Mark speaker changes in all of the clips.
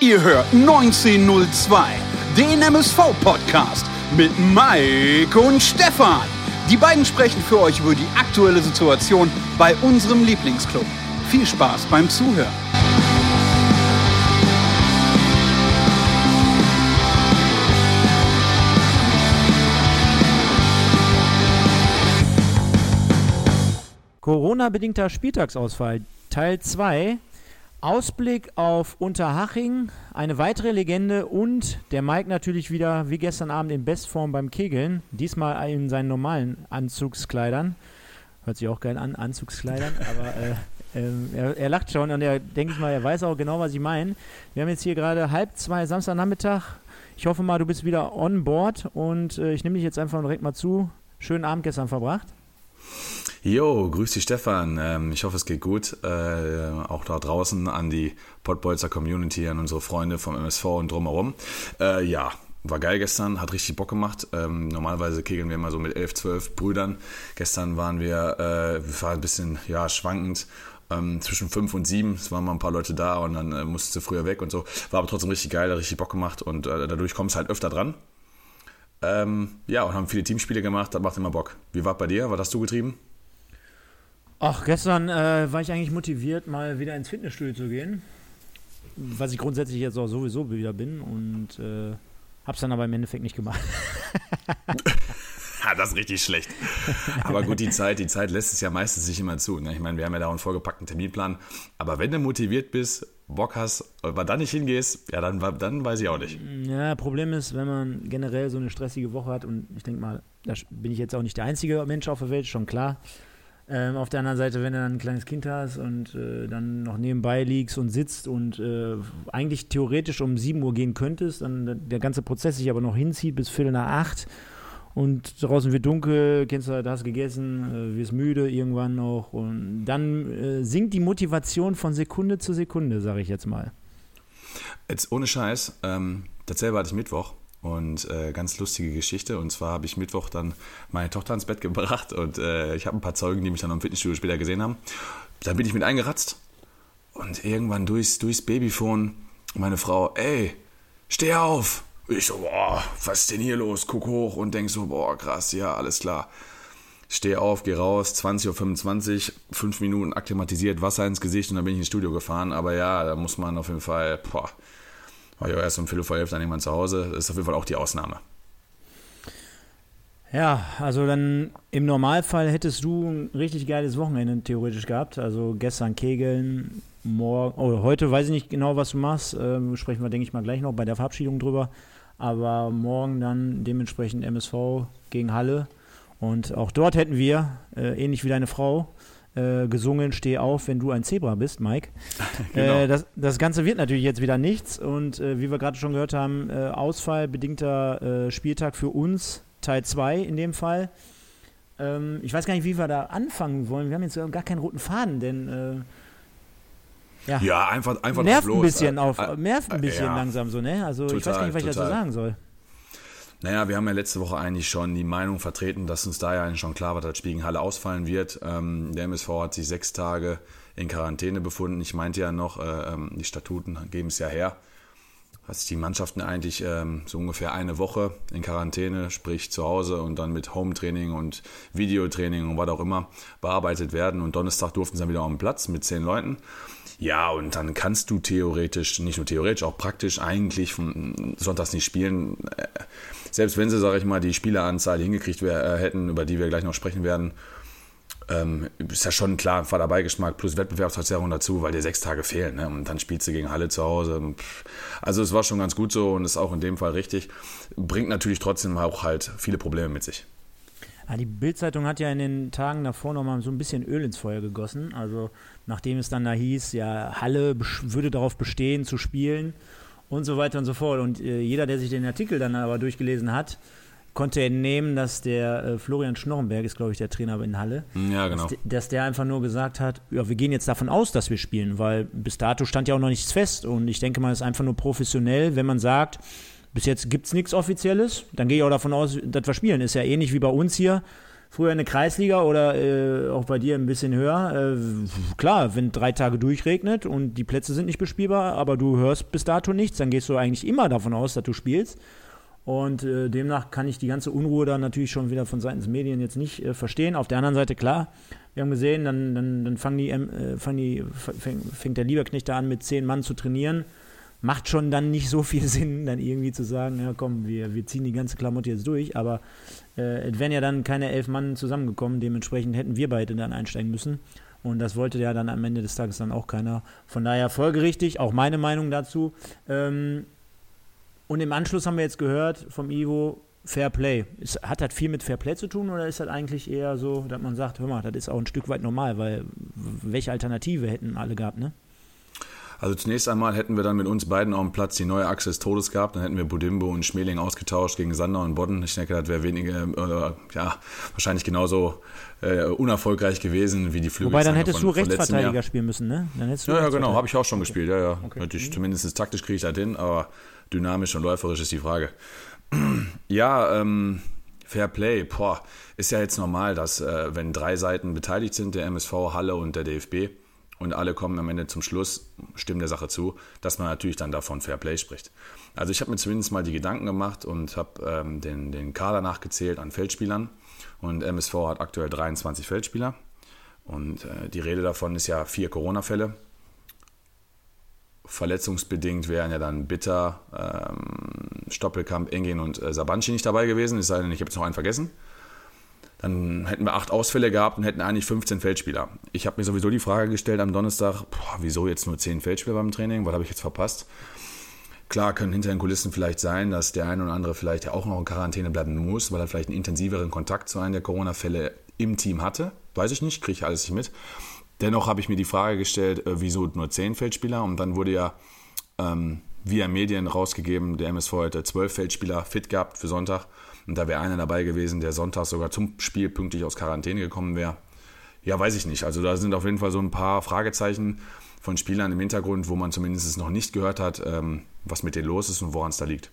Speaker 1: Ihr hört 1902, den MSV-Podcast mit Mike und Stefan. Die beiden sprechen für euch über die aktuelle Situation bei unserem Lieblingsclub. Viel Spaß beim Zuhören.
Speaker 2: Corona-bedingter Spieltagsausfall, Teil 2. Ausblick auf Unterhaching, eine weitere Legende und der Mike natürlich wieder wie gestern Abend in Bestform beim Kegeln. Diesmal in seinen normalen Anzugskleidern. Hört sich auch geil an, Anzugskleidern, aber äh, äh, er, er, lacht schon und er, denke ich mal, er weiß auch genau, was ich meine. Wir haben jetzt hier gerade halb zwei Samstagnachmittag. Ich hoffe mal, du bist wieder on board und äh, ich nehme dich jetzt einfach direkt mal zu. Schönen Abend gestern verbracht.
Speaker 3: Jo, grüß dich Stefan. Ähm, ich hoffe, es geht gut. Äh, auch da draußen an die Pottbolzer Community, an unsere Freunde vom MSV und drumherum. Äh, ja, war geil gestern, hat richtig Bock gemacht. Ähm, normalerweise kegeln wir immer so mit 11, 12 Brüdern. Gestern waren wir, äh, wir waren ein bisschen ja, schwankend. Ähm, zwischen 5 und 7, es waren mal ein paar Leute da und dann äh, musste früher weg und so. War aber trotzdem richtig geil, hat richtig Bock gemacht und äh, dadurch kommst halt öfter dran. Ähm, ja, und haben viele Teamspiele gemacht, das macht immer Bock. Wie war bei dir? Was hast du getrieben?
Speaker 2: Ach, gestern äh, war ich eigentlich motiviert, mal wieder ins Fitnessstudio zu gehen. Was ich grundsätzlich jetzt auch sowieso wieder bin und äh, hab's dann aber im Endeffekt nicht gemacht.
Speaker 3: ja, das ist richtig schlecht. Aber gut, die Zeit, die Zeit lässt es ja meistens nicht immer zu. Ne? Ich meine, wir haben ja da einen vollgepackten Terminplan. Aber wenn du motiviert bist, Bock hast, aber dann nicht hingehst, ja, dann, dann weiß ich auch nicht.
Speaker 2: Ja, Problem ist, wenn man generell so eine stressige Woche hat und ich denke mal, da bin ich jetzt auch nicht der einzige Mensch auf der Welt, schon klar. Ähm, auf der anderen Seite, wenn du dann ein kleines Kind hast und äh, dann noch nebenbei liegst und sitzt und äh, eigentlich theoretisch um 7 Uhr gehen könntest, dann der ganze Prozess sich aber noch hinzieht bis Viertel nach acht und draußen wird dunkel, kennst du, da hast gegessen, äh, wirst müde irgendwann noch und dann äh, sinkt die Motivation von Sekunde zu Sekunde, sage ich jetzt mal.
Speaker 3: Jetzt ohne Scheiß, ähm, dasselbe hatte ich Mittwoch. Und äh, ganz lustige Geschichte. Und zwar habe ich Mittwoch dann meine Tochter ins Bett gebracht und äh, ich habe ein paar Zeugen, die mich dann im Fitnessstudio später gesehen haben. Dann bin ich mit eingeratzt und irgendwann durchs, durchs Babyphone meine Frau, ey, steh auf. Ich so, boah, was ist denn hier los? Guck hoch und denk so, boah, krass, ja, alles klar. Steh auf, geh raus, 20.25 Uhr, fünf Minuten akklimatisiert, Wasser ins Gesicht und dann bin ich ins Studio gefahren. Aber ja, da muss man auf jeden Fall, boah, war ja erst um Viertel vor elf dann irgendwann zu Hause. Das ist auf jeden Fall auch die Ausnahme.
Speaker 2: Ja, also dann im Normalfall hättest du ein richtig geiles Wochenende theoretisch gehabt. Also gestern Kegeln, morgen, oh, heute weiß ich nicht genau, was du machst. Ähm, sprechen wir, denke ich mal, gleich noch bei der Verabschiedung drüber. Aber morgen dann dementsprechend MSV gegen Halle. Und auch dort hätten wir, äh, ähnlich wie deine Frau, äh, gesungen, steh auf, wenn du ein Zebra bist, Mike. genau. äh, das, das, Ganze wird natürlich jetzt wieder nichts und äh, wie wir gerade schon gehört haben, äh, ausfallbedingter äh, Spieltag für uns, Teil 2 in dem Fall. Ähm, ich weiß gar nicht, wie wir da anfangen wollen. Wir haben jetzt gar keinen roten Faden, denn
Speaker 3: äh, ja, ja, einfach, einfach
Speaker 2: nervt ein bisschen auf, nervt ein bisschen ja, langsam so, ne? Also total, ich weiß gar nicht, was total. ich dazu sagen soll.
Speaker 3: Naja, wir haben ja letzte Woche eigentlich schon die Meinung vertreten, dass uns da ja eigentlich schon klar war, dass Spiel Halle ausfallen wird. Ähm, der MSV hat sich sechs Tage in Quarantäne befunden. Ich meinte ja noch, äh, ähm, die Statuten geben es ja her, dass die Mannschaften eigentlich ähm, so ungefähr eine Woche in Quarantäne, sprich zu Hause und dann mit Home-Training und Videotraining und was auch immer bearbeitet werden. Und Donnerstag durften sie dann wieder auf den Platz mit zehn Leuten. Ja, und dann kannst du theoretisch, nicht nur theoretisch, auch praktisch eigentlich von Sonntags nicht spielen. Äh, selbst wenn sie, sage ich mal, die Spieleranzahl hingekriegt wär, äh, hätten, über die wir gleich noch sprechen werden, ähm, ist ja schon klar ein Vaterbeigeschmack plus Wettbewerbsverzerrung dazu, weil dir sechs Tage fehlen. Ne? Und dann spielst du gegen Halle zu Hause. Also es war schon ganz gut so und ist auch in dem Fall richtig. Bringt natürlich trotzdem auch halt viele Probleme mit sich.
Speaker 2: Ja, die Bildzeitung hat ja in den Tagen davor nochmal so ein bisschen Öl ins Feuer gegossen. Also nachdem es dann da hieß, ja, Halle würde darauf bestehen zu spielen und so weiter und so fort. Und äh, jeder, der sich den Artikel dann aber durchgelesen hat, konnte entnehmen, dass der äh, Florian Schnorrenberg ist, glaube ich, der Trainer in Halle.
Speaker 3: Ja, genau.
Speaker 2: Dass, dass, der einfach nur gesagt hat, ja, wir gehen jetzt davon aus, dass wir spielen, weil bis dato stand ja auch noch nichts fest. Und ich denke mal, es ist einfach nur professionell, wenn man sagt, bis jetzt gibt es nichts Offizielles, dann gehe ich auch davon aus, dass wir spielen. Ist ja ähnlich wie bei uns hier. Früher in der Kreisliga oder äh, auch bei dir ein bisschen höher. Äh, klar, wenn drei Tage durchregnet und die Plätze sind nicht bespielbar, aber du hörst bis dato nichts, dann gehst du eigentlich immer davon aus, dass du spielst. Und äh, demnach kann ich die ganze Unruhe da natürlich schon wieder von Seiten des Medien jetzt nicht äh, verstehen. Auf der anderen Seite, klar, wir haben gesehen, dann, dann, dann fangen die, äh, fangen die, fäng, fängt der Lieberknecht da an, mit zehn Mann zu trainieren. Macht schon dann nicht so viel Sinn, dann irgendwie zu sagen, ja komm, wir, wir ziehen die ganze Klamotte jetzt durch. Aber äh, es wären ja dann keine elf Mann zusammengekommen. Dementsprechend hätten wir beide dann einsteigen müssen. Und das wollte ja dann am Ende des Tages dann auch keiner. Von daher folgerichtig, auch meine Meinung dazu. Ähm, und im Anschluss haben wir jetzt gehört vom Ivo, Fair Play. Ist, hat das viel mit Fair Play zu tun oder ist das eigentlich eher so, dass man sagt, hör mal, das ist auch ein Stück weit normal, weil welche Alternative hätten alle gehabt, ne?
Speaker 3: Also zunächst einmal hätten wir dann mit uns beiden auf dem Platz die neue Achse des Todes gehabt. Dann hätten wir Budimbo und Schmeling ausgetauscht gegen Sander und Bodden. Ich denke, das wäre weniger, äh, ja, wahrscheinlich genauso äh, unerfolgreich gewesen wie die Flügel.
Speaker 2: Wobei dann hättest von, du Rechtsverteidiger spielen müssen, ne?
Speaker 3: Dann hättest du ja, ja, genau, habe ich auch schon okay. gespielt. Ja, ja. Okay. Natürlich, zumindest taktisch kriege ich das hin, aber dynamisch und läuferisch ist die Frage. ja, ähm, Fair Play, boah, ist ja jetzt normal, dass äh, wenn drei Seiten beteiligt sind, der MSV, Halle und der DFB, und alle kommen am Ende zum Schluss, stimmen der Sache zu, dass man natürlich dann davon Fair Play spricht. Also ich habe mir zumindest mal die Gedanken gemacht und habe ähm, den, den Kader nachgezählt an Feldspielern und MSV hat aktuell 23 Feldspieler und äh, die Rede davon ist ja vier Corona-Fälle. Verletzungsbedingt wären ja dann Bitter, ähm, Stoppelkamp, Engin und äh, Sabanci nicht dabei gewesen, es sei denn, ich habe jetzt noch einen vergessen. Dann hätten wir acht Ausfälle gehabt und hätten eigentlich 15 Feldspieler. Ich habe mir sowieso die Frage gestellt am Donnerstag, boah, wieso jetzt nur 10 Feldspieler beim Training? Was habe ich jetzt verpasst? Klar können hinter den Kulissen vielleicht sein, dass der eine oder andere vielleicht ja auch noch in Quarantäne bleiben muss, weil er vielleicht einen intensiveren Kontakt zu einem der Corona-Fälle im Team hatte. Weiß ich nicht, kriege ich alles nicht mit. Dennoch habe ich mir die Frage gestellt, äh, wieso nur 10 Feldspieler? Und dann wurde ja ähm, via Medien rausgegeben, der MSV hätte 12 Feldspieler fit gehabt für Sonntag. Und da wäre einer dabei gewesen, der Sonntag sogar zum Spiel pünktlich aus Quarantäne gekommen wäre. Ja, weiß ich nicht. Also da sind auf jeden Fall so ein paar Fragezeichen von Spielern im Hintergrund, wo man zumindest noch nicht gehört hat, ähm, was mit denen los ist und woran es da liegt.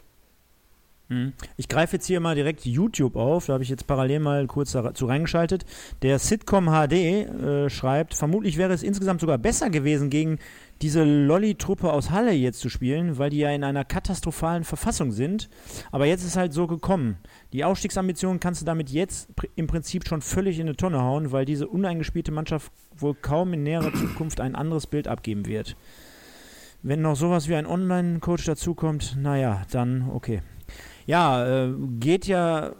Speaker 2: Mhm. Ich greife jetzt hier mal direkt YouTube auf, da habe ich jetzt parallel mal kurz dazu reingeschaltet. Der Sitcom HD äh, schreibt, vermutlich wäre es insgesamt sogar besser gewesen, gegen diese Lolli-Truppe aus Halle jetzt zu spielen, weil die ja in einer katastrophalen Verfassung sind. Aber jetzt ist halt so gekommen. Die Aufstiegsambitionen kannst du damit jetzt im Prinzip schon völlig in eine Tonne hauen, weil diese uneingespielte Mannschaft wohl kaum in näherer Zukunft ein anderes Bild abgeben wird. Wenn noch sowas wie ein Online-Coach dazukommt, naja, dann okay. Ja, äh, geht ja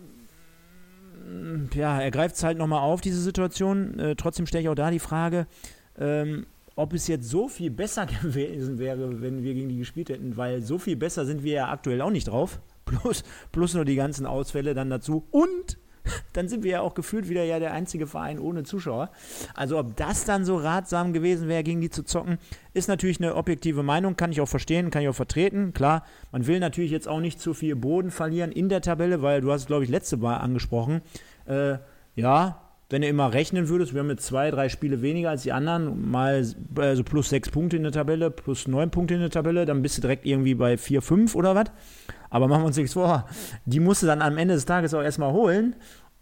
Speaker 2: ja, er greift es halt nochmal auf, diese Situation. Äh, trotzdem stelle ich auch da die Frage, ähm, ob es jetzt so viel besser gewesen wäre, wenn wir gegen die gespielt hätten, weil so viel besser sind wir ja aktuell auch nicht drauf. Plus, plus nur die ganzen Ausfälle dann dazu. Und dann sind wir ja auch gefühlt wieder ja der einzige Verein ohne Zuschauer. Also ob das dann so ratsam gewesen wäre, gegen die zu zocken, ist natürlich eine objektive Meinung, kann ich auch verstehen, kann ich auch vertreten. Klar, man will natürlich jetzt auch nicht zu viel Boden verlieren in der Tabelle, weil du hast es, glaube ich, letzte Mal angesprochen. Äh, ja, wenn du immer rechnen würdest, wir haben jetzt zwei, drei Spiele weniger als die anderen, mal also plus sechs Punkte in der Tabelle, plus neun Punkte in der Tabelle, dann bist du direkt irgendwie bei vier, fünf oder was. Aber machen wir uns nichts vor, die musst du dann am Ende des Tages auch erstmal holen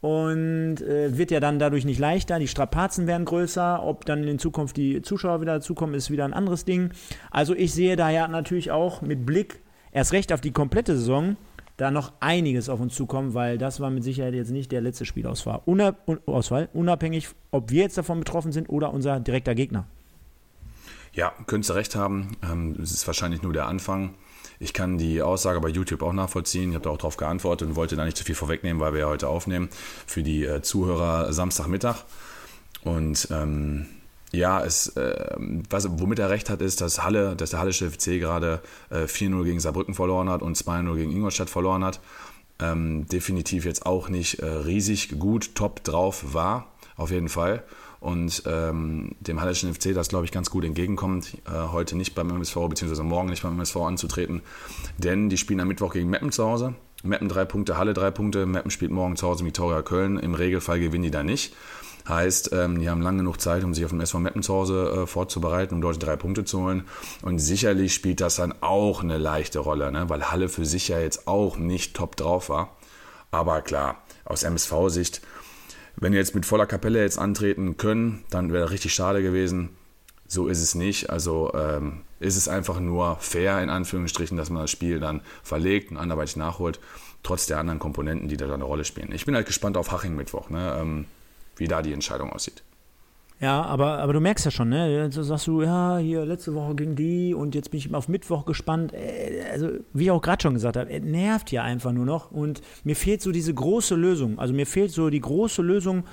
Speaker 2: und äh, wird ja dann dadurch nicht leichter. Die Strapazen werden größer. Ob dann in Zukunft die Zuschauer wieder dazukommen, ist wieder ein anderes Ding. Also ich sehe da ja natürlich auch mit Blick erst recht auf die komplette Saison da noch einiges auf uns zukommen, weil das war mit Sicherheit jetzt nicht der letzte Spielausfall. Ausfall, unabhängig, ob wir jetzt davon betroffen sind oder unser direkter Gegner.
Speaker 3: Ja, könntest du recht haben. Ähm, es ist wahrscheinlich nur der Anfang. Ich kann die Aussage bei YouTube auch nachvollziehen. Ich habe da auch darauf geantwortet und wollte da nicht zu viel vorwegnehmen, weil wir ja heute aufnehmen für die äh, Zuhörer Samstagmittag. Und ähm, ja, es, äh, was, womit er recht hat, ist, dass Halle, dass der Hallische FC gerade äh, 4-0 gegen Saarbrücken verloren hat und 2-0 gegen Ingolstadt verloren hat. Ähm, definitiv jetzt auch nicht äh, riesig gut top drauf war, auf jeden Fall. Und ähm, dem Hallischen FC das, glaube ich, ganz gut entgegenkommt, äh, heute nicht beim MSV, beziehungsweise morgen nicht beim MSV anzutreten. Denn die spielen am Mittwoch gegen Meppen zu Hause. Meppen drei Punkte, Halle drei Punkte. Meppen spielt morgen zu Hause Victoria Köln. Im Regelfall gewinnen die da nicht. Heißt, ähm, die haben lange genug Zeit, um sich auf dem SV Meppen zu Hause äh, vorzubereiten, um dort drei Punkte zu holen. Und sicherlich spielt das dann auch eine leichte Rolle, ne? weil Halle für sich ja jetzt auch nicht top drauf war. Aber klar, aus MSV-Sicht wenn wir jetzt mit voller Kapelle jetzt antreten können, dann wäre das richtig schade gewesen. So ist es nicht. Also ähm, ist es einfach nur fair, in Anführungsstrichen, dass man das Spiel dann verlegt und anderweitig nachholt, trotz der anderen Komponenten, die da eine Rolle spielen. Ich bin halt gespannt auf Haching-Mittwoch, ne? ähm, wie da die Entscheidung aussieht.
Speaker 2: Ja, aber, aber du merkst ja schon, ne? So sagst du, ja, hier letzte Woche ging die und jetzt bin ich auf Mittwoch gespannt. Äh, also, wie ich auch gerade schon gesagt habe, nervt ja einfach nur noch und mir fehlt so diese große Lösung. Also, mir fehlt so die große Lösung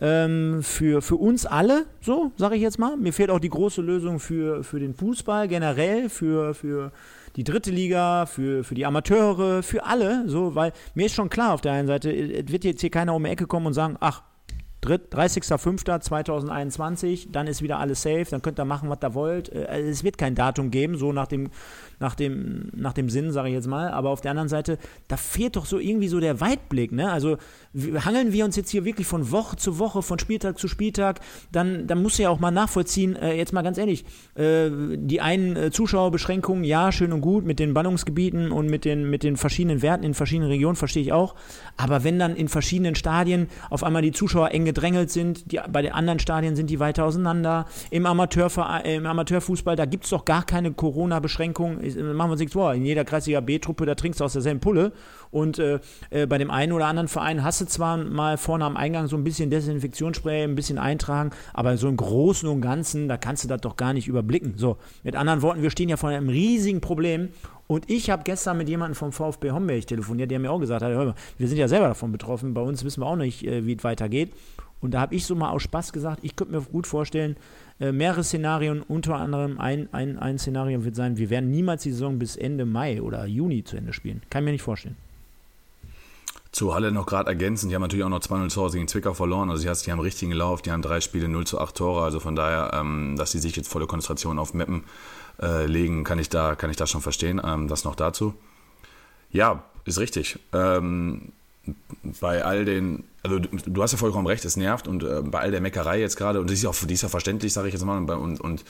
Speaker 2: ähm, für, für uns alle, so sage ich jetzt mal. Mir fehlt auch die große Lösung für, für den Fußball generell, für, für die dritte Liga, für, für die Amateure, für alle, so, weil mir ist schon klar auf der einen Seite, es wird jetzt hier keiner um die Ecke kommen und sagen, ach, 30.05.2021, dann ist wieder alles safe, dann könnt ihr machen, was ihr wollt. Äh, es wird kein Datum geben, so nach dem, nach dem, nach dem Sinn, sage ich jetzt mal. Aber auf der anderen Seite, da fehlt doch so irgendwie so der Weitblick. Ne? Also hangeln wir uns jetzt hier wirklich von Woche zu Woche, von Spieltag zu Spieltag, dann, dann muss ja auch mal nachvollziehen, äh, jetzt mal ganz ehrlich, äh, die einen äh, Zuschauerbeschränkungen, ja, schön und gut, mit den Ballungsgebieten und mit den, mit den verschiedenen Werten in verschiedenen Regionen, verstehe ich auch. Aber wenn dann in verschiedenen Stadien auf einmal die Zuschauer eng gedrängelt sind, die, bei den anderen Stadien sind die weiter auseinander, im, Amateurverein, äh, im Amateurfußball, da gibt es doch gar keine Corona-Beschränkungen, machen wir uns nichts vor, in jeder Kreisliga B-Truppe, da trinkst du aus derselben Pulle und äh, äh, bei dem einen oder anderen Verein hast du zwar mal vorne am Eingang so ein bisschen Desinfektionsspray, ein bisschen eintragen, aber so im Großen und Ganzen, da kannst du das doch gar nicht überblicken. So, mit anderen Worten, wir stehen ja vor einem riesigen Problem und ich habe gestern mit jemandem vom VfB Homberg telefoniert, der mir auch gesagt hat, hör mal, wir sind ja selber davon betroffen, bei uns wissen wir auch nicht, äh, wie es weitergeht. Und da habe ich so mal aus Spaß gesagt, ich könnte mir gut vorstellen, äh, mehrere Szenarien, unter anderem ein, ein, ein Szenario wird sein, wir werden niemals die Saison bis Ende Mai oder Juni zu Ende spielen. Kann ich mir nicht vorstellen.
Speaker 3: Zu Halle noch gerade ergänzen, die haben natürlich auch noch 2-0 zu Hause gegen Zwickau verloren. Also die haben richtigen Lauf, die haben drei Spiele 0 zu 8 Tore. Also von daher, ähm, dass sie sich jetzt volle Konzentration auf Meppen äh, legen, kann ich, da, kann ich da schon verstehen. Ähm, das noch dazu. Ja, ist richtig. Ähm, bei all den, also du, hast ja vollkommen recht, es nervt und äh, bei all der Meckerei jetzt gerade, und das ist ja auch, die ist ja verständlich, sage ich jetzt mal, und, und, und,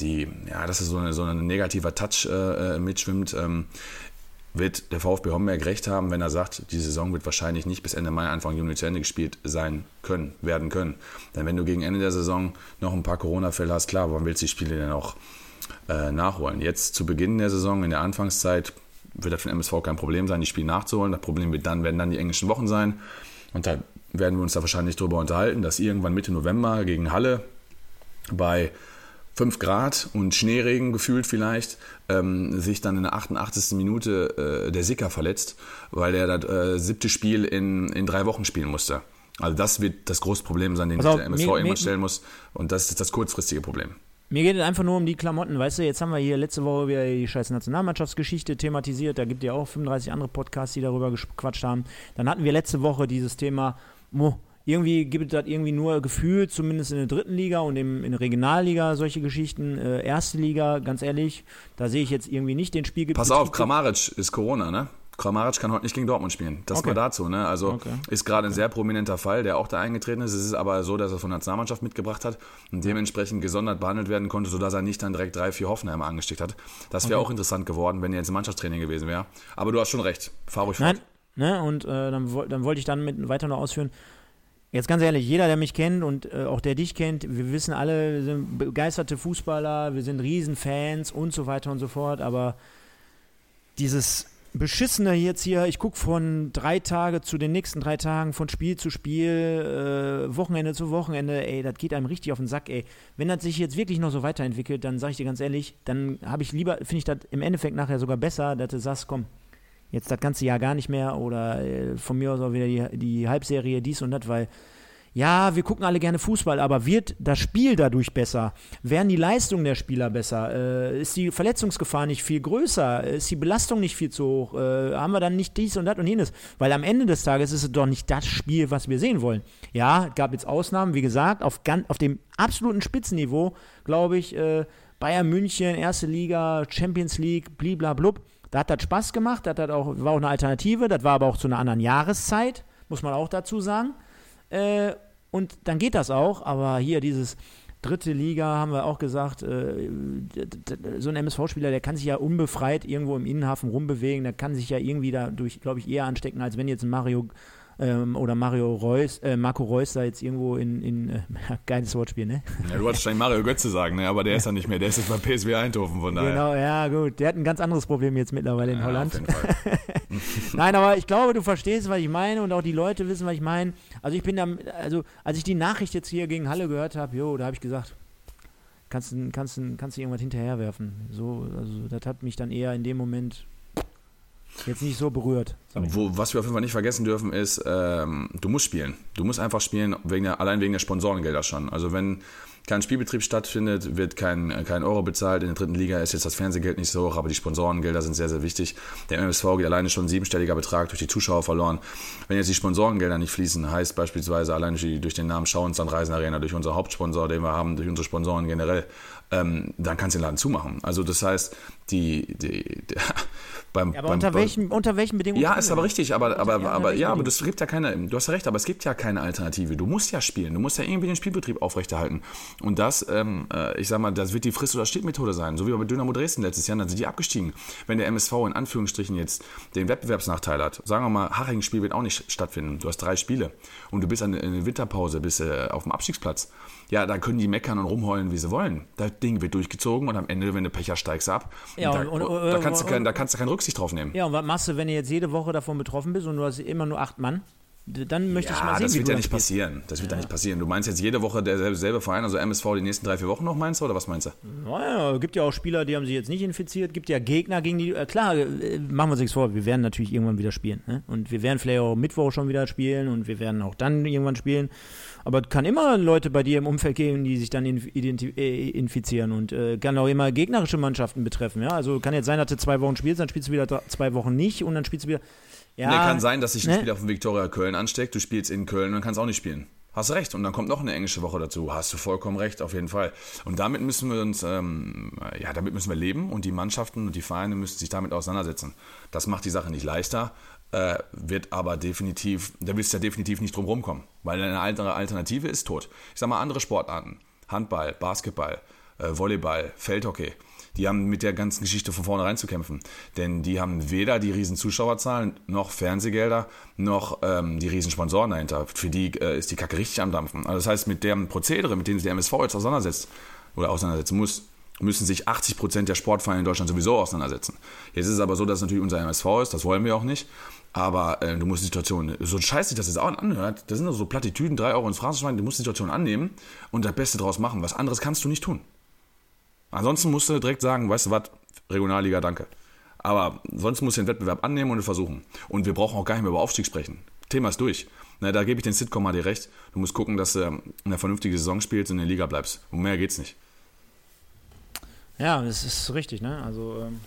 Speaker 3: die, ja, dass es so, eine, so ein negativer Touch äh, äh mitschwimmt, ähm, wird der VfB Homberg recht haben, wenn er sagt, die Saison wird wahrscheinlich nicht bis Ende Mai, Anfang Juni zu Ende gespielt sein können, werden können. Denn wenn du gegen Ende der Saison noch ein paar Corona-Fälle hast, klar, warum willst du die Spiele denn auch äh, nachholen? Jetzt zu Beginn der Saison, in der Anfangszeit, wird das für den MSV kein Problem sein, die Spiele nachzuholen. Das Problem wird dann, werden dann die englischen Wochen sein. Und da werden wir uns da wahrscheinlich darüber unterhalten, dass irgendwann Mitte November gegen Halle bei 5 Grad und Schneeregen gefühlt vielleicht, ähm, sich dann in der 88. Minute äh, der Sicker verletzt, weil er das äh, siebte Spiel in, in drei Wochen spielen musste. Also das wird das große Problem sein, den also, der MSV immer stellen muss. Und das ist das kurzfristige Problem.
Speaker 2: Mir geht es einfach nur um die Klamotten, weißt du, jetzt haben wir hier letzte Woche wieder die scheiß Nationalmannschaftsgeschichte thematisiert, da gibt es ja auch 35 andere Podcasts, die darüber gequatscht haben. Dann hatten wir letzte Woche dieses Thema, mo, irgendwie gibt es das irgendwie nur Gefühl, zumindest in der dritten Liga und im, in der Regionalliga solche Geschichten. Äh, erste Liga, ganz ehrlich, da sehe ich jetzt irgendwie nicht den Spiel.
Speaker 3: Pass auf, Kramaric ist Corona, ne? Kramaric kann heute nicht gegen Dortmund spielen. Das okay. mal dazu. Ne? Also okay. ist gerade ein sehr prominenter Fall, der auch da eingetreten ist. Es ist aber so, dass er von der Nationalmannschaft mitgebracht hat und dementsprechend gesondert behandelt werden konnte, sodass er nicht dann direkt drei, vier Hoffenheimer angesteckt hat. Das wäre okay. auch interessant geworden, wenn er jetzt im Mannschaftstraining gewesen wäre. Aber du hast schon recht. Fahr ruhig
Speaker 2: Nein. fort. Ne? Und äh, dann, dann wollte ich dann mit, weiter noch ausführen. Jetzt ganz ehrlich, jeder, der mich kennt und äh, auch der dich kennt, wir wissen alle, wir sind begeisterte Fußballer, wir sind Riesenfans und so weiter und so fort, aber dieses Beschissene jetzt hier, ich gucke von drei Tage zu den nächsten drei Tagen, von Spiel zu Spiel, äh, Wochenende zu Wochenende, ey, das geht einem richtig auf den Sack, ey. Wenn das sich jetzt wirklich noch so weiterentwickelt, dann sage ich dir ganz ehrlich, dann habe ich lieber, finde ich das im Endeffekt nachher sogar besser, dass du sagst, komm, jetzt das ganze Jahr gar nicht mehr oder äh, von mir aus auch wieder die, die Halbserie, dies und das, weil ja, wir gucken alle gerne Fußball, aber wird das Spiel dadurch besser? Werden die Leistungen der Spieler besser? Äh, ist die Verletzungsgefahr nicht viel größer? Ist die Belastung nicht viel zu hoch? Äh, haben wir dann nicht dies und das und jenes? Weil am Ende des Tages ist es doch nicht das Spiel, was wir sehen wollen. Ja, gab jetzt Ausnahmen, wie gesagt, auf, ganz, auf dem absoluten Spitzenniveau, glaube ich, äh, Bayern München, erste Liga, Champions League, bliblablub. Da hat das Spaß gemacht, das hat auch, war auch eine Alternative, das war aber auch zu einer anderen Jahreszeit, muss man auch dazu sagen. Äh, und dann geht das auch, aber hier dieses dritte Liga haben wir auch gesagt, äh, so ein MSV-Spieler, der kann sich ja unbefreit irgendwo im Innenhafen rumbewegen, der kann sich ja irgendwie dadurch, glaube ich, eher anstecken, als wenn jetzt ein Mario ähm, oder Mario Reus, äh, Marco Reus da jetzt irgendwo in, in äh, geiles Wortspiel, ne?
Speaker 3: Ja, du wolltest wahrscheinlich Mario Götze sagen, ne? aber der ist ja nicht mehr, der ist jetzt bei PSW Eindhoven, von daher.
Speaker 2: Genau, ja, gut. Der hat ein ganz anderes Problem jetzt mittlerweile in ja, Holland. Nein, aber ich glaube, du verstehst, was ich meine und auch die Leute wissen, was ich meine. Also ich bin da, also als ich die Nachricht jetzt hier gegen Halle gehört habe, jo, da habe ich gesagt, kannst du kannst, kannst irgendwas hinterherwerfen. So, also das hat mich dann eher in dem Moment jetzt nicht so berührt.
Speaker 3: Wo, was wir auf jeden Fall nicht vergessen dürfen, ist, ähm, du musst spielen. Du musst einfach spielen, wegen der, allein wegen der Sponsorengelder schon. Also wenn kein Spielbetrieb stattfindet, wird kein, kein Euro bezahlt. In der dritten Liga ist jetzt das Fernsehgeld nicht so hoch, aber die Sponsorengelder sind sehr, sehr wichtig. Der MSV geht alleine schon siebenstelliger Betrag durch die Zuschauer verloren. Wenn jetzt die Sponsorengelder nicht fließen, heißt beispielsweise allein durch, durch den Namen Schauens an Reisen Arena, durch unser Hauptsponsor, den wir haben, durch unsere Sponsoren generell, ähm, dann kannst du den Laden zumachen. Also das heißt, die, die, die
Speaker 2: beim, ja, aber beim, unter, beim, welchen, unter welchen Bedingungen?
Speaker 3: Ja, ist aber richtig, aber, aber, aber, aber ja, aber das gibt ja keine, du hast ja recht, aber es gibt ja keine Alternative. Du musst ja spielen, du musst ja irgendwie den Spielbetrieb aufrechterhalten. Und das, ähm, äh, ich sag mal, das wird die Frist- oder Steht-Methode sein, so wie bei Dynamo Dresden letztes Jahr, dann sind die abgestiegen. Wenn der MSV in Anführungsstrichen jetzt den Wettbewerbsnachteil hat, sagen wir mal, Haching-Spiel wird auch nicht stattfinden, du hast drei Spiele und du bist in der Winterpause, bist äh, auf dem Abstiegsplatz ja, da können die meckern und rumheulen, wie sie wollen. Das Ding wird durchgezogen und am Ende, wenn du Pecher steigst ab. Ja, da, und, und, da, kannst du kein, da kannst du keine Rücksicht drauf nehmen.
Speaker 2: Ja, und was machst du, wenn du jetzt jede Woche davon betroffen bist und du hast immer nur acht Mann? Dann möchte
Speaker 3: ja,
Speaker 2: ich mal sehen,
Speaker 3: das wird ja nicht passieren. Das wird ja. ja. nicht passieren. Du meinst jetzt jede Woche derselbe Verein, also MSV die nächsten drei, vier Wochen noch, meinst du, oder was meinst du?
Speaker 2: Naja, gibt ja auch Spieler, die haben sich jetzt nicht infiziert, gibt ja Gegner gegen die, äh, klar, äh, machen wir uns nichts vor, wir werden natürlich irgendwann wieder spielen. Ne? Und wir werden vielleicht auch Mittwoch schon wieder spielen und wir werden auch dann irgendwann spielen. Aber es kann immer Leute bei dir im Umfeld geben, die sich dann äh, infizieren und äh, kann auch immer gegnerische Mannschaften betreffen. Ja? Also kann jetzt sein, dass du zwei Wochen spielst, dann spielst du wieder zwei Wochen nicht und dann spielst du wieder.
Speaker 3: Ja, nee, kann sein, dass sich ein ne? Spieler von Viktoria Köln ansteckt, du spielst in Köln und dann kannst auch nicht spielen. Hast recht. Und dann kommt noch eine englische Woche dazu. Hast du vollkommen recht, auf jeden Fall. Und damit müssen wir uns, ähm, ja, damit müssen wir leben und die Mannschaften und die Vereine müssen sich damit auseinandersetzen. Das macht die Sache nicht leichter, äh, wird aber definitiv, da wirst du ja definitiv nicht drum rumkommen, weil eine andere Alternative ist tot. Ich sag mal, andere Sportarten, Handball, Basketball, äh, Volleyball, Feldhockey, die haben mit der ganzen Geschichte von vornherein zu kämpfen. Denn die haben weder die riesen Zuschauerzahlen, noch Fernsehgelder, noch ähm, die riesen Sponsoren dahinter. Für die äh, ist die Kacke richtig am Dampfen. Also das heißt, mit dem Prozedere, mit dem sich der MSV jetzt auseinandersetzt oder auseinandersetzen muss, müssen sich 80 Prozent der Sportvereine in Deutschland sowieso auseinandersetzen. Jetzt ist es aber so, dass es natürlich unser MSV ist, das wollen wir auch nicht. Aber äh, du musst die Situation, so scheiße sich das jetzt auch anhört, das sind so Plattitüden, drei Euro ins Phrasenschwein, du musst die Situation annehmen und das Beste draus machen. Was anderes kannst du nicht tun. Ansonsten musst du direkt sagen, weißt du was, Regionalliga, danke. Aber sonst musst du den Wettbewerb annehmen und versuchen. Und wir brauchen auch gar nicht mehr über Aufstieg sprechen. Thema ist durch. Na, da gebe ich den Sitcom mal dir recht. Du musst gucken, dass du eine vernünftige Saison spielst und in der Liga bleibst. Und mehr geht's nicht.
Speaker 2: Ja, das ist richtig, ne? Also ähm,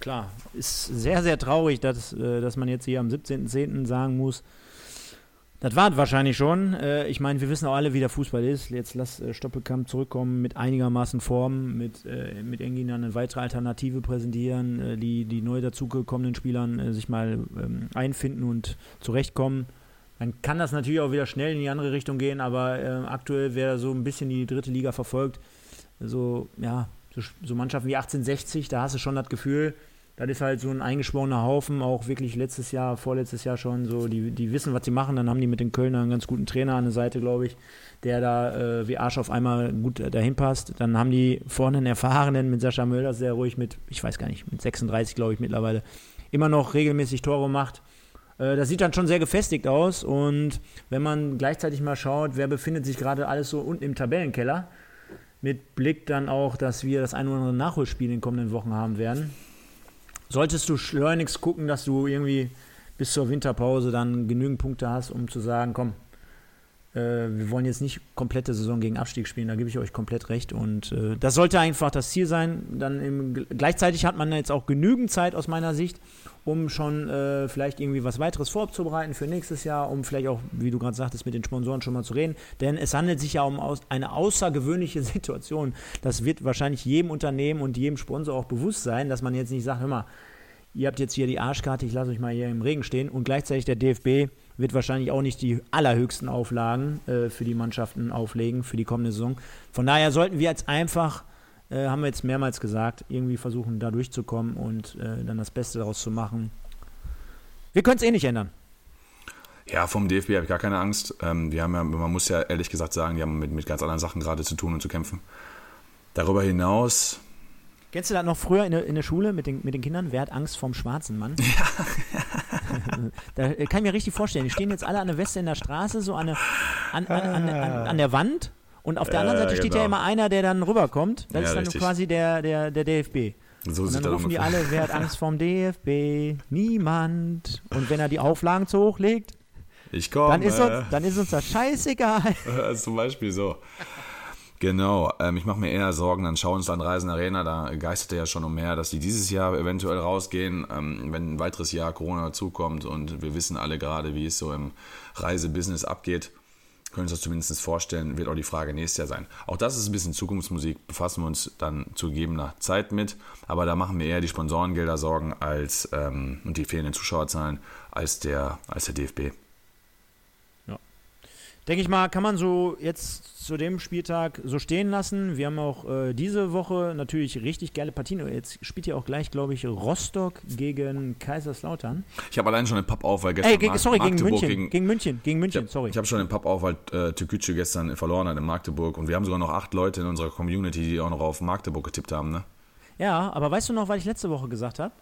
Speaker 2: klar, ist sehr, sehr traurig, dass, äh, dass man jetzt hier am 17.10. sagen muss, das war wahrscheinlich schon. Äh, ich meine, wir wissen auch alle, wie der Fußball ist. Jetzt lass äh, Stoppelkamp zurückkommen mit einigermaßen Form, mit, äh, mit irgendwie eine weitere Alternative präsentieren, die, die neu dazugekommenen Spielern sich mal ähm, einfinden und zurechtkommen. Dann kann das natürlich auch wieder schnell in die andere Richtung gehen, aber äh, aktuell, wer so ein bisschen die dritte Liga verfolgt, so, ja, so, so Mannschaften wie 1860, da hast du schon das Gefühl, das ist halt so ein eingeschworener Haufen, auch wirklich letztes Jahr, vorletztes Jahr schon so, die, die wissen, was sie machen. Dann haben die mit den Kölnern einen ganz guten Trainer an der Seite, glaube ich, der da äh, wie Arsch auf einmal gut dahin passt. Dann haben die vorne einen Erfahrenen mit Sascha Möller sehr ruhig mit, ich weiß gar nicht, mit 36, glaube ich, mittlerweile, immer noch regelmäßig Tore macht. Äh, das sieht dann schon sehr gefestigt aus und wenn man gleichzeitig mal schaut, wer befindet sich gerade alles so unten im Tabellenkeller, mit Blick dann auch, dass wir das ein oder andere Nachholspiel in den kommenden Wochen haben werden. Solltest du schleunigst gucken, dass du irgendwie bis zur Winterpause dann genügend Punkte hast, um zu sagen, komm, wir wollen jetzt nicht komplette Saison gegen Abstieg spielen, da gebe ich euch komplett recht. Und äh, das sollte einfach das Ziel sein. Dann im, gleichzeitig hat man jetzt auch genügend Zeit aus meiner Sicht, um schon äh, vielleicht irgendwie was weiteres vorzubereiten für nächstes Jahr, um vielleicht auch, wie du gerade sagtest, mit den Sponsoren schon mal zu reden. Denn es handelt sich ja um aus, eine außergewöhnliche Situation. Das wird wahrscheinlich jedem Unternehmen und jedem Sponsor auch bewusst sein, dass man jetzt nicht sagt, hör mal, ihr habt jetzt hier die Arschkarte, ich lasse euch mal hier im Regen stehen und gleichzeitig der DFB wird wahrscheinlich auch nicht die allerhöchsten Auflagen äh, für die Mannschaften auflegen für die kommende Saison. Von daher sollten wir jetzt einfach, äh, haben wir jetzt mehrmals gesagt, irgendwie versuchen, da durchzukommen und äh, dann das Beste daraus zu machen. Wir können es eh nicht ändern.
Speaker 3: Ja, vom DFB habe ich gar keine Angst. Ähm, wir haben ja, man muss ja ehrlich gesagt sagen, die haben mit, mit ganz anderen Sachen gerade zu tun und zu kämpfen. Darüber hinaus.
Speaker 2: Kennst du das noch früher in der, in der Schule mit den, mit den Kindern? Wer hat Angst vorm schwarzen Mann? Ja. da kann ich mir richtig vorstellen. Die stehen jetzt alle an der Weste in der Straße, so an, der, an, an, an, an, an der Wand. Und auf der anderen Seite steht ja
Speaker 3: genau.
Speaker 2: immer einer, der dann rüberkommt. Das
Speaker 3: Ja,
Speaker 2: ist dann
Speaker 3: richtig.
Speaker 2: quasi der, der, der DFB.
Speaker 3: So
Speaker 2: Und dann rufen die alle, wer hat Angst vorm DFB? Niemand. Und wenn er die Auflagen zu hoch legt,
Speaker 3: Ich komme.
Speaker 2: dann ist, uns, dann ist uns das scheißegal.
Speaker 3: Zum Beispiel so. Genau, ähm, ich mache mir eher Sorgen an Schauensland Reisen Arena, da geistert ja schon umher, dass die dieses Jahr eventuell rausgehen, ähm, wenn ein weiteres Jahr Corona dazukommt und wir wissen alle gerade, wie es so im Reisebusiness abgeht, können uns das zumindest vorstellen, wird auch die Frage nächstes Jahr sein. Auch das ist ein bisschen Zukunftsmusik, befassen wir uns dann zu gegebener Zeit mit, aber da machen mir eher die Sponsorengelder Sorgen als ähm, und die fehlenden Zuschauerzahlen als der, als der DFB.
Speaker 2: Denke ich mal, kann man so jetzt zu dem Spieltag so stehen lassen. Wir haben auch äh, diese Woche natürlich richtig geile Partien. Jetzt spielt ja auch gleich, glaube ich, Rostock gegen Kaiserslautern.
Speaker 3: Ich habe allein schon den Papp auf, weil gestern
Speaker 2: Ey, gegen,
Speaker 3: Mag-
Speaker 2: sorry, gegen München. Gegen, München. Gegen München,
Speaker 3: Ich
Speaker 2: sorry.
Speaker 3: habe schon den Papp auf, weil äh, Türkgücü gestern verloren hat in Magdeburg und wir haben sogar noch acht Leute in unserer Community, die auch noch auf Magdeburg getippt haben. Ne?
Speaker 2: Ja, aber weißt du noch, was ich letzte Woche gesagt habe?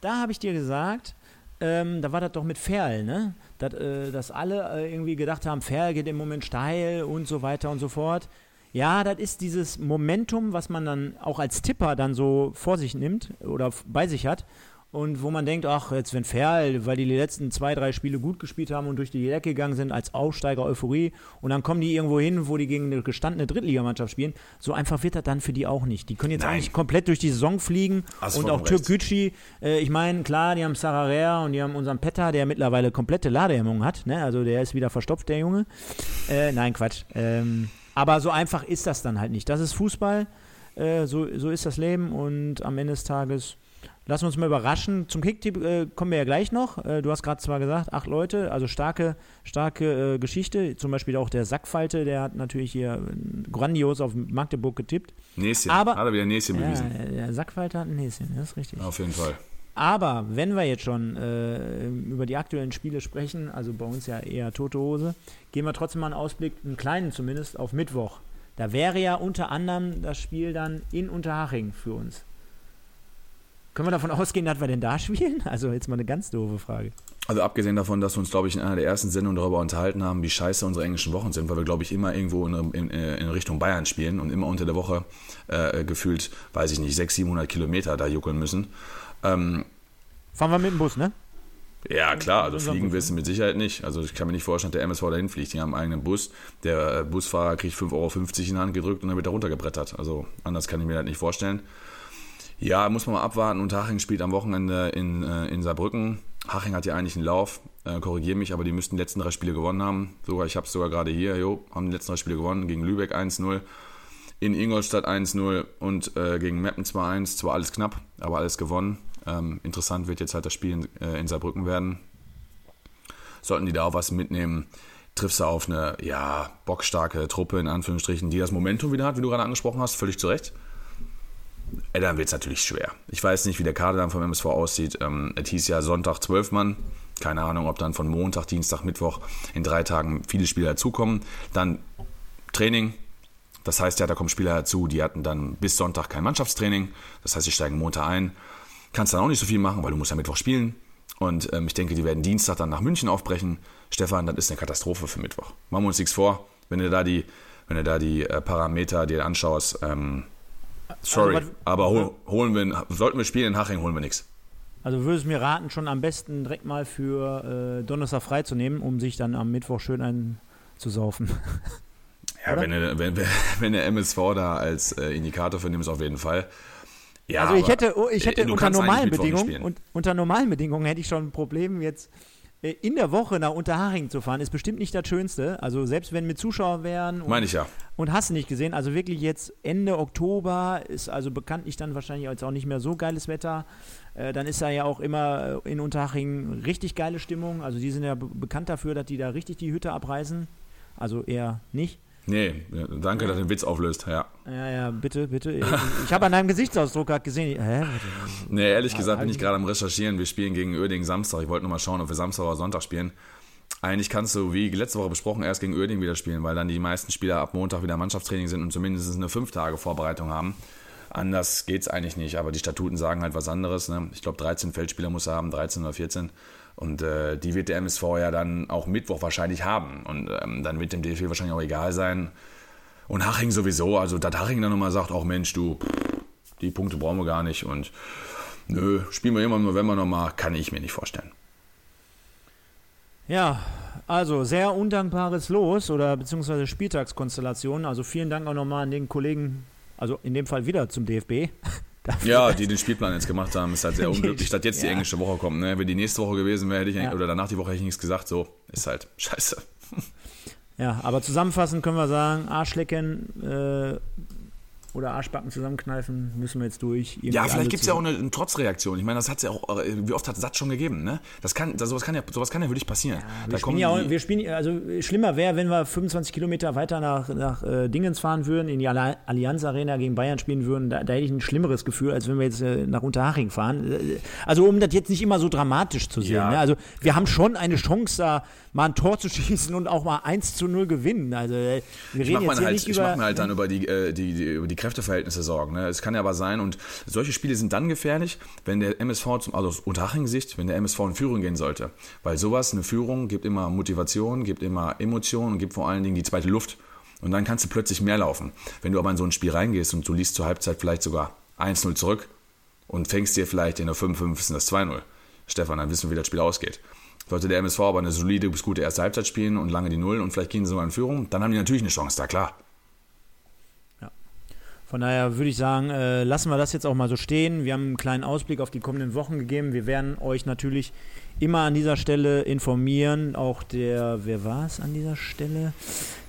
Speaker 2: Da habe ich dir gesagt, ähm, da war das doch mit Ferl, ne? Dat, äh, dass alle äh, irgendwie gedacht haben, Ferl geht im Moment steil und so weiter und so fort. Ja, das ist dieses Momentum, was man dann auch als Tipper dann so vor sich nimmt oder bei sich hat. Und wo man denkt, ach, jetzt wenn Ferl, weil die die letzten zwei, drei Spiele gut gespielt haben und durch die Decke gegangen sind, als Aufsteiger Euphorie, und dann kommen die irgendwo hin, wo die gegen eine gestandene Drittligamannschaft spielen. So einfach wird das dann für die auch nicht. Die können jetzt auch
Speaker 3: Nein.
Speaker 2: nicht komplett durch die Saison fliegen.
Speaker 3: Hast
Speaker 2: und auch Türkgücü, äh, ich meine, klar, die haben Sararea und die haben unseren Petter, der mittlerweile komplette Ladehemmung hat. Ne? Also der ist wieder verstopft, der Junge. Äh, nein, Quatsch. Ähm, aber so einfach ist das dann halt nicht. Das ist Fußball, äh, so, so ist das Leben und am Ende des Tages lassen wir uns mal überraschen. Zum Kicktipp äh, kommen wir ja gleich noch. Äh, du hast gerade zwar gesagt, acht Leute, also starke, starke äh, Geschichte. Zum Beispiel auch der Sackfalte, der hat natürlich hier äh, grandios auf Magdeburg getippt.
Speaker 3: Näschen.
Speaker 2: Aber-
Speaker 3: Hat er wieder Näschen
Speaker 2: Ja,
Speaker 3: bewiesen.
Speaker 2: der Sackfalte hat ein Näschen, das ist richtig.
Speaker 3: Auf jeden Fall.
Speaker 2: Aber wenn wir jetzt schon äh, über die aktuellen Spiele sprechen, also bei uns ja eher tote Hose, gehen wir trotzdem mal einen Ausblick, einen kleinen zumindest, auf Mittwoch. Da wäre ja unter anderem das Spiel dann in Unterhaching für uns. Können wir davon ausgehen, dass wir denn da spielen? Also jetzt mal eine ganz doofe Frage.
Speaker 3: Also abgesehen davon, dass wir uns, glaube ich, in einer der ersten Sendungen darüber unterhalten haben, wie scheiße unsere englischen Wochen sind, weil wir, glaube ich, immer irgendwo in, in, in Richtung Bayern spielen und immer unter der Woche äh, gefühlt, weiß ich nicht, 600, 700 Kilometer da juckeln müssen. Ähm,
Speaker 2: Fahren wir mit dem Bus, ne?
Speaker 3: Ja, klar, also fliegen wirst du mit Sicherheit nicht. Also ich kann mir nicht vorstellen, dass der MSV dahin fliegt. Die haben einen eigenen Bus. Der äh, Busfahrer kriegt 5,50 Euro in die Hand gedrückt und dann wird er runtergebrettert. Also anders kann ich mir das nicht vorstellen. Ja, muss man mal abwarten. Und Haching spielt am Wochenende in, äh, in Saarbrücken. Haching hat ja eigentlich einen Lauf, äh, korrigiere mich, aber die müssten die letzten drei Spiele gewonnen haben. Sogar, ich habe es sogar gerade hier, jo, haben die letzten drei Spiele gewonnen. Gegen Lübeck 1-0, in Ingolstadt 1-0 und äh, gegen Meppen 2-1. Zwar alles knapp, aber alles gewonnen. Ähm, interessant wird jetzt halt das Spiel in, äh, in Saarbrücken werden. Sollten die da auch was mitnehmen, triffst du auf eine, ja, bockstarke Truppe, in Anführungsstrichen, die das Momentum wieder hat, wie du gerade angesprochen hast, völlig zu Recht. Dann wird es natürlich schwer. Ich weiß nicht, wie der Kader dann vom MSV aussieht. Ähm, es hieß ja Sonntag 12 Mann. Keine Ahnung, ob dann von Montag, Dienstag, Mittwoch in drei Tagen viele Spieler dazukommen. Dann Training. Das heißt ja, da kommen Spieler dazu, die hatten dann bis Sonntag kein Mannschaftstraining. Das heißt, sie steigen Montag ein. Kannst dann auch nicht so viel machen, weil du musst ja Mittwoch spielen. Und ähm, ich denke, die werden Dienstag dann nach München aufbrechen. Stefan, das ist eine Katastrophe für Mittwoch. Machen wir uns nichts vor. Wenn du da die, wenn du da die äh, Parameter dir anschaust, ähm, sorry,
Speaker 2: Also,
Speaker 3: aber hol, holen wir, sollten wir spielen in Haching, holen wir nichts.
Speaker 2: Also würdest du mir raten, schon am besten direkt mal für äh, Donnerstag freizunehmen, um sich dann am Mittwoch schön einzusaufen.
Speaker 3: Ja, wenn, du, wenn, wenn der MSV da als äh, Indikator für nimmst, auf jeden Fall. Ja,
Speaker 2: also ich hätte, oh, ich
Speaker 3: äh,
Speaker 2: hätte unter normalen Bedingungen und unter normalen Bedingungen hätte ich schon ein Problem jetzt in der Woche nach Unterhaching zu fahren. Ist bestimmt nicht das Schönste. Also selbst wenn mit Zuschauer wären und,
Speaker 3: Meine ich ja.
Speaker 2: und hast du nicht gesehen. Also wirklich jetzt Ende Oktober ist also bekanntlich dann wahrscheinlich jetzt auch nicht mehr so geiles Wetter. Äh, dann ist da ja auch immer äh, in Unterhaching richtig geile Stimmung. Also die sind ja be bekannt dafür, dass die da richtig die Hütte abreißen. Also eher nicht.
Speaker 3: Nee, ja, danke, dass du den Witz auflöst. Ja.
Speaker 2: Ja, ja, bitte, bitte. Ich, ich habe an deinem Gesichtsausdruck gerade gesehen. Hä?
Speaker 3: Nee, ehrlich gesagt
Speaker 2: hab
Speaker 3: bin ich gerade am Recherchieren. Wir spielen gegen Uerdingen Samstag. Ich wollte nur mal schauen, ob wir Samstag oder Sonntag spielen. eigentlich kannst du, wie letzte Woche besprochen, erst gegen Oerding wieder spielen, weil dann die meisten Spieler ab Montag wieder Mannschaftstraining sind und zumindest eine fünf Tage Vorbereitung haben. Anders geht es eigentlich nicht, aber die Statuten sagen halt was anderes. Ne? Ich glaube, 13 Feldspieler muss er haben, 13 oder 14. Und äh, die wird der MSV ja dann auch Mittwoch wahrscheinlich haben. Und ähm, dann wird dem DFB wahrscheinlich auch egal sein. Und Haching sowieso, also dass Haching dann nochmal sagt, auch Mensch, du, die Punkte brauchen wir gar nicht. Und nö, spielen wir immer im November nochmal, kann ich mir nicht vorstellen.
Speaker 2: Ja, also sehr undankbares Los oder beziehungsweise Spieltagskonstellation. Also vielen Dank auch nochmal an den Kollegen, also in dem Fall wieder zum DFB.
Speaker 3: Ja, die den Spielplan jetzt gemacht haben, ist halt sehr unglücklich, dass jetzt ja. die englische Woche kommt. Ne? Wenn die nächste Woche gewesen wäre, hätte ich ja. oder danach die Woche hätte ich nichts gesagt. So, ist halt scheiße.
Speaker 2: Ja, aber zusammenfassend können wir sagen, Arschlecken, äh, oder Arschbacken zusammenkneifen, müssen wir jetzt durch.
Speaker 3: Ja, vielleicht gibt es ja auch eine, eine, Trotzreaktion. Ich meine, das hat es ja auch, äh, wie oft hat es Satz schon gegeben, ne? Das kann, das, sowas, kann ja, sowas kann ja wirklich passieren.
Speaker 2: Ja, wir, spielen ja auch, wir spielen, also schlimmer wäre, wenn wir 25 Kilometer weiter nach, nach äh, Dingens fahren würden, in die Allianz Arena gegen Bayern spielen würden. Da, da, hätte ich ein schlimmeres Gefühl, als wenn wir jetzt äh, nach Unterhaching fahren. Äh, also um das jetzt nicht immer so dramatisch zu sehen. Ja. Ne? Also wir haben schon eine Chance, da mal ein Tor zu schießen und auch mal 1 zu 0 gewinnen. Also äh,
Speaker 3: wir reden ich jetzt halt, nicht ich über... Ich mir halt dann über die, die, die, über die Kräfteverhältnisse Sorgen. Ne? Es kann ja aber sein, und solche Spiele sind dann gefährlich, wenn der MSV, zum, also aus Unterhaching-Sicht, wenn der MSV in Führung gehen sollte. Weil sowas, eine Führung, gibt immer Motivation, gibt immer Emotionen und gibt vor allen Dingen die zweite Luft. Und dann kannst du plötzlich mehr laufen. Wenn du aber in so ein Spiel reingehst und du liest zur Halbzeit vielleicht sogar 1-0 zurück und fängst dir vielleicht in der 55. das 2-0. Stefan, dann wissen wir, wie das Spiel ausgeht. Sollte der MSV aber eine solide bis gute erste Halbzeit spielen und lange die Null und vielleicht gehen sie sogar in Führung, dann haben die natürlich eine Chance, da klar.
Speaker 2: Von daher würde ich sagen, äh, lassen wir das jetzt auch mal so stehen. Wir haben einen kleinen Ausblick auf die kommenden Wochen gegeben. Wir werden euch natürlich immer an dieser Stelle informieren. Auch der, wer war es an dieser Stelle?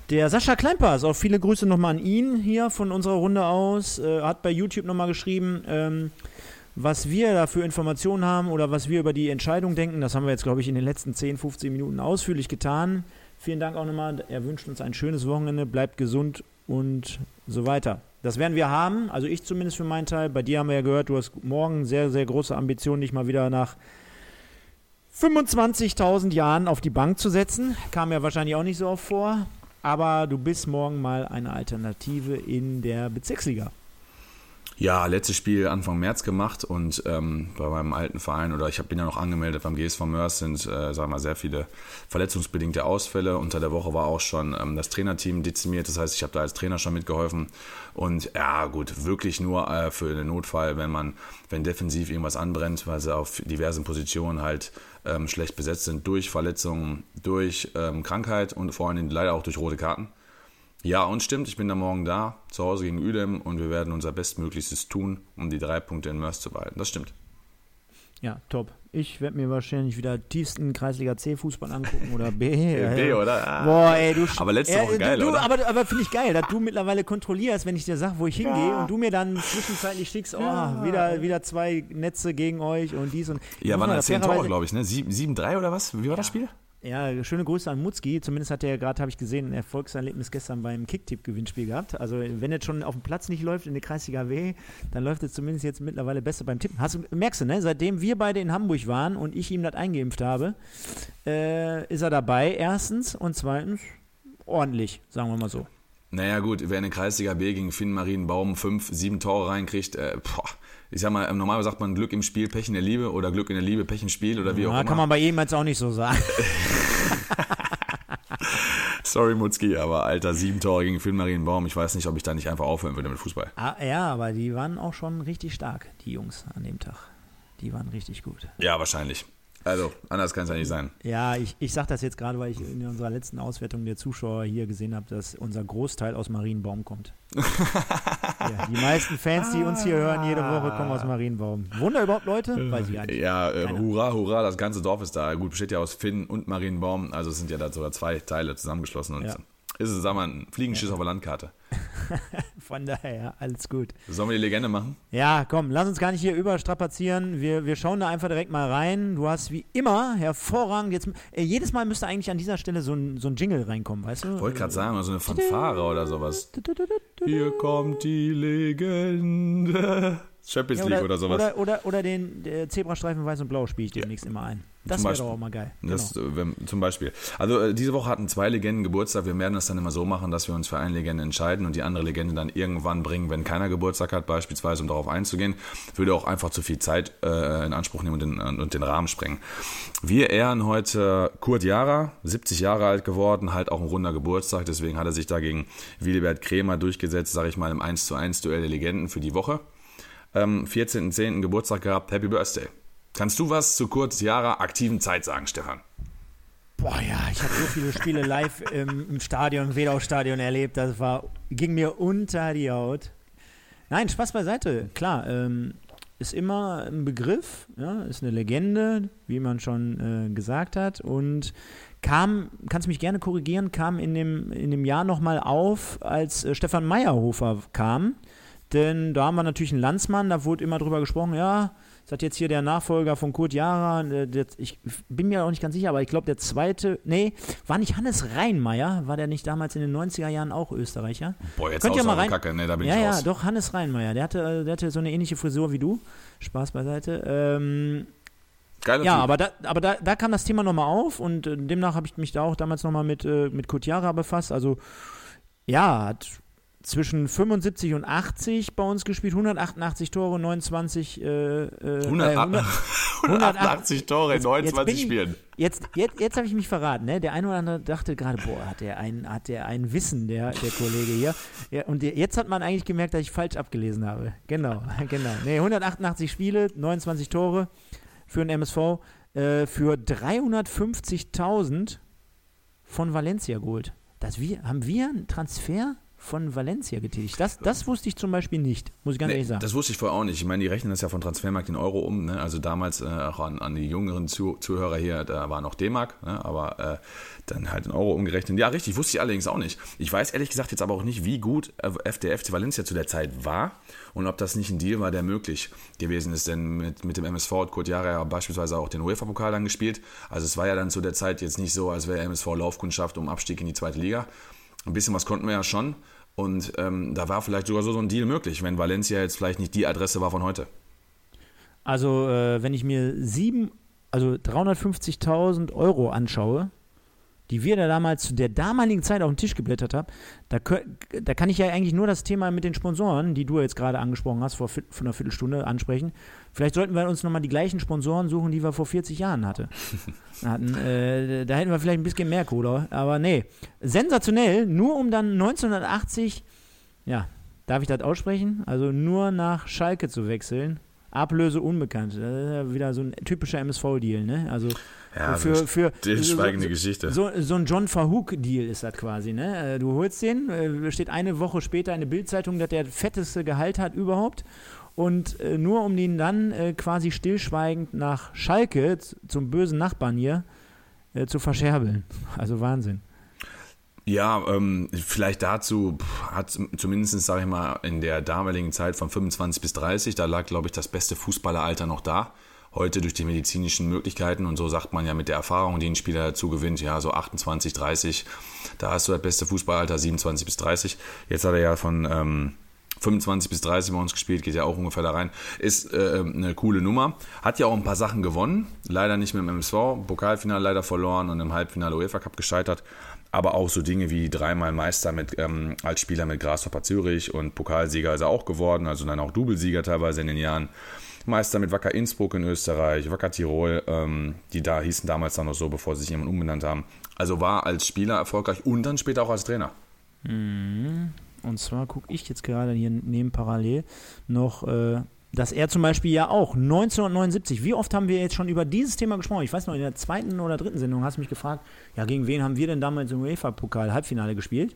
Speaker 2: Der Sascha Kleinpass, auch viele Grüße nochmal an ihn hier von unserer Runde aus. Äh, hat bei YouTube nochmal geschrieben, ähm, was wir da für Informationen haben oder was wir über die Entscheidung denken. Das haben wir jetzt, glaube ich, in den letzten 10, 15 Minuten ausführlich getan. Vielen Dank auch nochmal. Er wünscht uns ein schönes Wochenende, bleibt gesund und so weiter. Das werden wir haben, also ich zumindest für meinen Teil. Bei dir haben wir ja gehört, du hast morgen sehr, sehr große Ambitionen, dich mal wieder nach 25.000 Jahren auf die Bank zu setzen. Kam ja wahrscheinlich auch nicht so oft vor. Aber du bist morgen mal eine Alternative in der Bezirksliga.
Speaker 3: Ja, letztes Spiel Anfang März gemacht und ähm, bei meinem alten Verein oder ich bin ja noch angemeldet beim GSV Mörs sind, äh, sagen mal, sehr viele verletzungsbedingte Ausfälle. Unter der Woche war auch schon ähm, das Trainerteam dezimiert, das heißt, ich habe da als Trainer schon mitgeholfen und ja, gut, wirklich nur äh, für den Notfall, wenn man, wenn defensiv irgendwas anbrennt, weil sie auf diversen Positionen halt ähm, schlecht besetzt sind durch Verletzungen, durch ähm, Krankheit und vor allem leider auch durch rote Karten. Ja, und stimmt, ich bin da morgen da, zu Hause gegen Udem und wir werden unser Bestmöglichstes tun, um die drei Punkte in Mörs zu behalten. Das stimmt.
Speaker 2: Ja, top. Ich werde mir wahrscheinlich wieder tiefsten Kreisliga C Fußball angucken oder B.
Speaker 3: B, oder?
Speaker 2: Ah. Boah, ey, du
Speaker 3: Aber letzte Woche äh, geil,
Speaker 2: du,
Speaker 3: oder?
Speaker 2: Aber, aber finde ich geil, dass du mittlerweile kontrollierst, wenn ich dir sage, wo ich hingehe ja. und du mir dann zwischenzeitlich schickst, oh, ja. wieder, wieder zwei Netze gegen euch und dies und.
Speaker 3: Ja, waren das zehn Tore, glaube ich, ne? 7-3 oder was? Wie war ja. das Spiel?
Speaker 2: Ja, schöne Grüße an Mutzki. Zumindest hat er gerade, habe ich gesehen, ein Erfolgserlebnis gestern beim Kicktipp-Gewinnspiel gehabt. Also, wenn es schon auf dem Platz nicht läuft in der Kreisliga W, dann läuft es zumindest jetzt mittlerweile besser beim Tippen. Hast, merkst du, ne? Seitdem wir beide in Hamburg waren und ich ihm das eingeimpft habe, äh, ist er dabei, erstens. Und zweitens, ordentlich, sagen wir mal so.
Speaker 3: Naja, gut, wer in der Kreisliga B gegen Finn Marienbaum fünf, sieben Tore reinkriegt, äh, boah ich sag mal, normalerweise sagt man Glück im Spiel, Pech in der Liebe oder Glück in der Liebe, Pech im Spiel oder wie ja, auch immer.
Speaker 2: kann man bei ihm jetzt auch nicht so sagen.
Speaker 3: Sorry, Mutzki, aber alter, sieben Tore gegen Finn Marienbaum. Ich weiß nicht, ob ich da nicht einfach aufhören würde mit Fußball.
Speaker 2: Ah, ja, aber die waren auch schon richtig stark, die Jungs an dem Tag. Die waren richtig gut.
Speaker 3: Ja, wahrscheinlich. Also, anders kann es ja nicht sein.
Speaker 2: Ja, ich, ich sage das jetzt gerade, weil ich in unserer letzten Auswertung der Zuschauer hier gesehen habe, dass unser Großteil aus Marienbaum kommt. ja, die meisten Fans, die uns hier hören, jede Woche kommen aus Marienbaum. Wunder überhaupt Leute?
Speaker 3: Weiß ich gar nicht. Ja, äh, hurra, hurra, das ganze Dorf ist da. Gut, besteht ja aus Finn und Marienbaum. Also es sind ja da sogar zwei Teile zusammengeschlossen. Und ja ist es, sag mal, ein Fliegenschiss ja. auf der Landkarte.
Speaker 2: Von daher, alles gut.
Speaker 3: Sollen wir die Legende machen?
Speaker 2: Ja, komm, lass uns gar nicht hier überstrapazieren. Wir, wir schauen da einfach direkt mal rein. Du hast wie immer hervorragend jetzt. Äh, jedes Mal müsste eigentlich an dieser Stelle so ein, so ein Jingle reinkommen, weißt du?
Speaker 3: Wollte gerade sagen, so eine Fanfare oder sowas. Hier kommt die Legende. Champions
Speaker 2: Ja,
Speaker 3: League oder sowas.
Speaker 2: Oder, oder, oder den äh, Zebrastreifen weiß und blau spiele ich demnächst immer ein. Das wäre doch auch mal geil. Genau.
Speaker 3: äh, wenn, zum Beispiel. Also äh, diese Woche hatten zwei Legenden Geburtstag. Wir werden das dann immer so machen, dass wir uns für eine Legende entscheiden und die andere Legende dann irgendwann bringen, wenn keiner Geburtstag hat, beispielsweise, um darauf einzugehen. Würde auch einfach zu viel Zeit äh, in Anspruch nehmen und den, und den Rahmen sprengen. Wir ehren heute Kurt Jara, 70 Jahre alt geworden, halt auch ein runder Geburtstag. Deswegen hat er sich da gegen Wilibert Krämer durchgesetzt, sage ich mal, im 1 zu 1 Duell der Legenden für die Woche. Ähm, 14.10. Geburtstag gehabt. Happy Birthday. Kannst du was zu Kurt Jara aktiven Zeit sagen, Stefan?
Speaker 2: Boah, ja, ich habe so viele Spiele live im, im Stadion, Wedau-Stadion erlebt. Das war, ging mir unter die Haut. Nein, Spaß beiseite. Klar, ähm, ist immer ein Begriff, ja, ist eine Legende, wie man schon äh, gesagt hat. Und kam, kannst mich gerne korrigieren, kam in dem, in dem Jahr nochmal auf, als äh, Stefan Meyerhofer kam. Denn da haben wir natürlich einen Landsmann, da wurde immer drüber gesprochen, ja, das jetzt hier der Nachfolger von Kurt Jara? Der, der, ich bin mir auch nicht ganz sicher, aber ich glaube, der zweite, nee, war nicht Hannes Reinmeier? War der nicht damals in den 90er Jahren auch Österreicher?
Speaker 3: Boah, jetzt
Speaker 2: Könnt ihr mal rein-
Speaker 3: Kacke. Nee, da bin
Speaker 2: ja,
Speaker 3: ich
Speaker 2: ja,
Speaker 3: raus.
Speaker 2: doch, Hannes Reinmeier. Der hatte, äh, der hatte so eine ähnliche Frisur wie du. Spaß beiseite. Ähm,
Speaker 3: Geiler
Speaker 2: ja,
Speaker 3: Typ.
Speaker 2: aber da, aber da, da kam das Thema nochmal auf und äh, demnach habe ich mich da auch damals nochmal mit, äh, mit Kutjara befasst. Also, ja, hat zwischen 75 und 80 bei uns gespielt, 188 Tore, 29 äh, äh,
Speaker 3: 100,
Speaker 2: äh, 100
Speaker 3: 188 Tore in
Speaker 2: Jetzt- jetzt
Speaker 3: 29
Speaker 2: bin ich-
Speaker 3: Spielen.
Speaker 2: Jetzt, jetzt, jetzt habe ich mich verraten, ne? Der eine oder andere dachte gerade, boah, hat der ein, hat der ein Wissen, der, der Kollege hier. Ja, und der- jetzt hat man eigentlich gemerkt, dass ich falsch abgelesen habe. Genau, genau. Nee, 188 Spiele, 29 Tore für den MSV, äh, für 350.000 von Valencia geholt. Das wir, haben wir einen Transfer von Valencia getätigt? Das, das wusste ich zum Beispiel nicht, muss ich ganz
Speaker 3: Nee,
Speaker 2: ehrlich sagen.
Speaker 3: das wusste ich vorher auch nicht. Ich meine, die rechnen das ja von Transfermarkt in Euro um. Ne? Also damals äh, auch an, an die jüngeren Zu Zuhörer hier, da war noch D-Mark, ne? aber äh, dann halt in Euro umgerechnet. Ja, richtig, wusste ich allerdings auch nicht. Ich weiß ehrlich gesagt jetzt aber auch nicht, wie gut der FC Valencia zu der Zeit war und ob das nicht ein Deal war, der möglich gewesen ist. Denn mit, mit dem MSV hat Kurt Jahre ja beispielsweise auch den UEFA-Pokal dann gespielt. Also es war ja dann zu der Zeit jetzt nicht so, als wäre MSV Laufkundschaft um Abstieg in die zweite Liga. Ein bisschen was konnten wir ja schon. Und ähm, da war vielleicht sogar so, so ein Deal möglich, wenn Valencia jetzt vielleicht nicht die Adresse war von heute.
Speaker 2: Also, äh, wenn ich mir sieben, also 350.000 Euro anschaue, die wir da damals zu der damaligen Zeit auf den Tisch geblättert haben, da, da kann ich ja eigentlich nur das Thema mit den Sponsoren, die du jetzt gerade angesprochen hast, vor, vor einer Viertelstunde ansprechen. Vielleicht sollten wir uns nochmal die gleichen Sponsoren suchen, die wir vor 40 Jahren hatte. hatten. Äh, da hätten wir vielleicht ein bisschen mehr Kohle. Aber nee, sensationell, nur um dann 1980, ja, darf ich das aussprechen? Also nur nach Schalke zu wechseln. Ablöse unbekannt. Das ist ja wieder so ein typischer MSV-Deal, ne? Also
Speaker 3: Ja,
Speaker 2: für, für
Speaker 3: stillschweigende
Speaker 2: so,
Speaker 3: Geschichte.
Speaker 2: So, so ein John Verhook-Deal ist das quasi, ne? Äh, Du holst den, äh, steht eine Woche später in der Bildzeitung, dass der fetteste Gehalt hat überhaupt. Und äh, nur um ihn dann quasi stillschweigend nach Schalke, zum bösen Nachbarn hier, zu verscherbeln. Also Wahnsinn.
Speaker 3: Ja, ähm, vielleicht dazu hat zumindest, sage ich mal, in der damaligen Zeit von 25 bis 30, da lag, glaube ich, das beste Fußballeralter noch da. Heute durch die medizinischen Möglichkeiten und so sagt man ja mit der Erfahrung, die ein Spieler dazu gewinnt, ja, so 28, 30, da hast du das beste Fußballeralter, 27 bis 30. Jetzt hat er ja von ähm, 25 bis 30 bei uns gespielt, geht ja auch ungefähr da rein. Ist äh, eine coole Nummer. Hat ja auch ein paar Sachen gewonnen. Leider nicht mit dem MSV. Pokalfinale leider verloren und im Halbfinale UEFA Cup gescheitert. Aber auch so Dinge wie dreimal Meister mit, ähm, als Spieler mit Grasshopper Zürich und Pokalsieger ist er auch geworden. Also dann auch Doublesieger teilweise in den Jahren. Meister mit Wacker Innsbruck in Österreich, Wacker Tirol, ähm, die da hießen damals dann noch so, bevor sie sich jemand umbenannt haben. Also war als Spieler erfolgreich und dann später auch als Trainer.
Speaker 2: Und zwar gucke ich jetzt gerade hier neben parallel noch, äh, dass er zum Beispiel ja auch 1979, wie oft haben wir jetzt schon über dieses Thema gesprochen? Ich weiß noch, in der zweiten oder dritten Sendung hast du mich gefragt, ja, gegen wen haben wir denn damals im UEFA-Pokal-Halbfinale gespielt?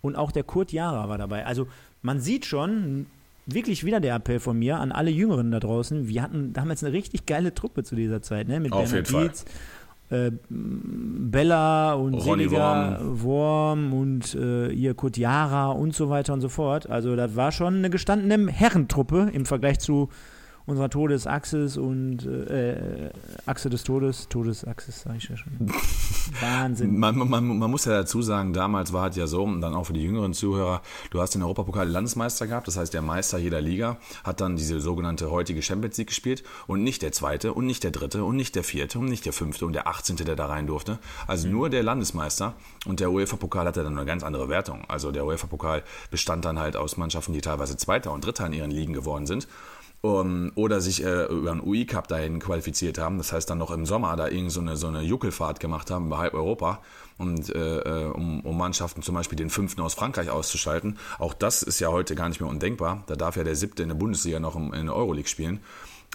Speaker 2: Und auch der Kurt Jara war dabei. Also man sieht schon, wirklich wieder der Appell von mir an alle Jüngeren da draußen. Wir hatten damals eine richtig geile Truppe zu dieser Zeit, ne? Mit
Speaker 3: Auf
Speaker 2: Bernhard
Speaker 3: jeden Fall.
Speaker 2: Äh, Bella und
Speaker 3: Ronny
Speaker 2: Seliger, Worm und äh, ihr Kutjara und so weiter und so fort. Also das war schon eine gestandene Herrentruppe im Vergleich zu unserer Todesachsis und äh, Achse des Todes, Todesachsis, sage ich ja schon.
Speaker 3: Wahnsinn. Man, man, man, muss ja dazu sagen, damals war es ja so, und dann auch für die jüngeren Zuhörer, du hast den Europapokal Landesmeister gehabt, das heißt der Meister jeder Liga hat dann diese sogenannte heutige Champions League gespielt und nicht der zweite und nicht der dritte und nicht der vierte und nicht der fünfte und der achtzehnte, der da rein durfte. Also mhm. nur der Landesmeister und der UEFA-Pokal hatte dann eine ganz andere Wertung. Also der UEFA-Pokal bestand dann halt aus Mannschaften, die teilweise Zweiter und Dritter in ihren Ligen geworden sind um, oder sich äh, über einen UI-Cup dahin qualifiziert haben. Das heißt dann noch im Sommer da irgend so eine, so eine Juckelfahrt gemacht haben bei halb Europa, und, äh, äh, um, um Mannschaften zum Beispiel den fünften aus Frankreich auszuschalten. Auch das ist ja heute gar nicht mehr undenkbar. Da darf ja der siebte in der Bundesliga noch in der Euroleague spielen.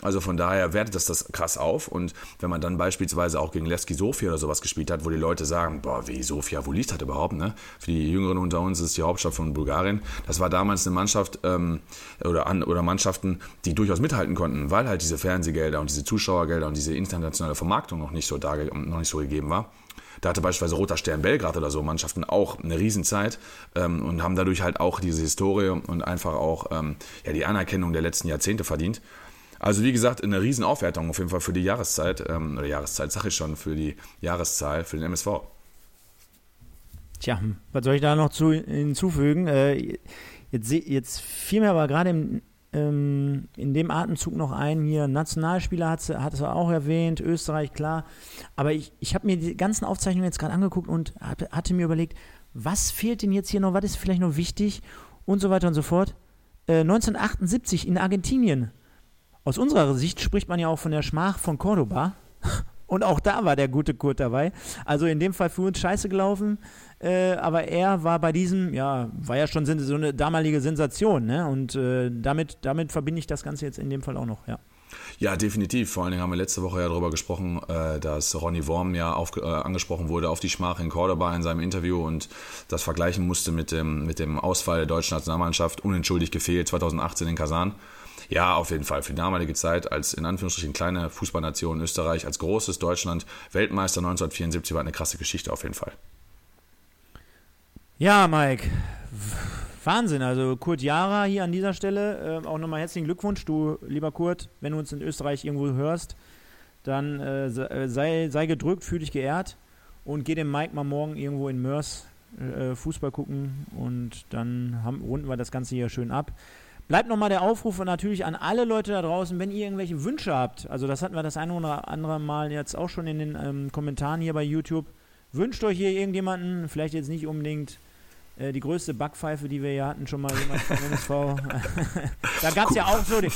Speaker 3: Also von daher wertet das das krass auf. Und wenn man dann beispielsweise auch gegen Levski Sofia oder sowas gespielt hat, wo die Leute sagen, boah, wie Sofia, wo liegt das überhaupt? Ne? Für die Jüngeren unter uns ist die Hauptstadt von Bulgarien. Das war damals eine Mannschaft ähm, oder, an, oder Mannschaften, die durchaus mithalten konnten, weil halt diese Fernsehgelder und diese Zuschauergelder und diese internationale Vermarktung noch nicht so, da, noch nicht so gegeben war. Da hatte beispielsweise Roter Stern Belgrad oder so Mannschaften auch eine Riesenzeit ähm, und haben dadurch halt auch diese Historie und einfach auch ähm, ja, die Anerkennung der letzten Jahrzehnte verdient. Also wie gesagt, eine Riesenaufwertung auf jeden Fall für die Jahreszeit, ähm, oder Jahreszeit sage ich schon, für die Jahreszahl, für den MSV.
Speaker 2: Tja, was soll ich da noch zu, hinzufügen? Äh, jetzt, jetzt fiel mir aber gerade im, ähm, in dem Atemzug noch ein, hier Nationalspieler hat es auch erwähnt, Österreich, klar. Aber ich, ich habe mir die ganzen Aufzeichnungen jetzt gerade angeguckt und hab, hatte mir überlegt, was fehlt denn jetzt hier noch, was ist vielleicht noch wichtig und so weiter und so fort. Äh, 1978 in Argentinien aus unserer Sicht spricht man ja auch von der Schmach von Cordoba. Und auch da war der gute Kurt dabei. Also in dem Fall für uns scheiße gelaufen. Äh, aber er war bei diesem, ja, war ja schon so eine damalige Sensation. Ne? Und äh, damit, damit verbinde ich das Ganze jetzt in dem Fall auch noch, ja.
Speaker 3: Ja, definitiv. Vor allen Dingen haben wir letzte Woche ja darüber gesprochen, äh, dass Ronny Worm ja auf, äh, angesprochen wurde auf die Schmach in Cordoba in seinem Interview und das vergleichen musste mit dem, mit dem Ausfall der deutschen Nationalmannschaft, unentschuldigt gefehlt 2018 in Kasan. Ja, auf jeden Fall. Für die damalige Zeit als in Anführungsstrichen kleine Fußballnation Österreich, als großes Deutschland, Weltmeister 1974 war eine krasse Geschichte auf jeden Fall.
Speaker 2: Ja, Mike. Wahnsinn, also Kurt Jara hier an dieser Stelle. Äh, auch nochmal herzlichen Glückwunsch, du lieber Kurt, wenn du uns in Österreich irgendwo hörst, dann äh, äh sei, sei gedrückt, fühl dich geehrt und geh dem Mike mal morgen irgendwo in Mörs äh, Fußball gucken und dann haben, runden wir das Ganze hier schön ab. Bleibt nochmal der Aufruf natürlich an alle Leute da draußen, wenn ihr irgendwelche Wünsche habt. Also das hatten wir das eine oder andere Mal jetzt auch schon in den ähm, Kommentaren hier bei YouTube. Wünscht euch hier irgendjemanden, vielleicht jetzt nicht unbedingt äh, die größte Backpfeife, die wir hier hatten, schon mal jemand vom MSV. da gab es ja auch so, die,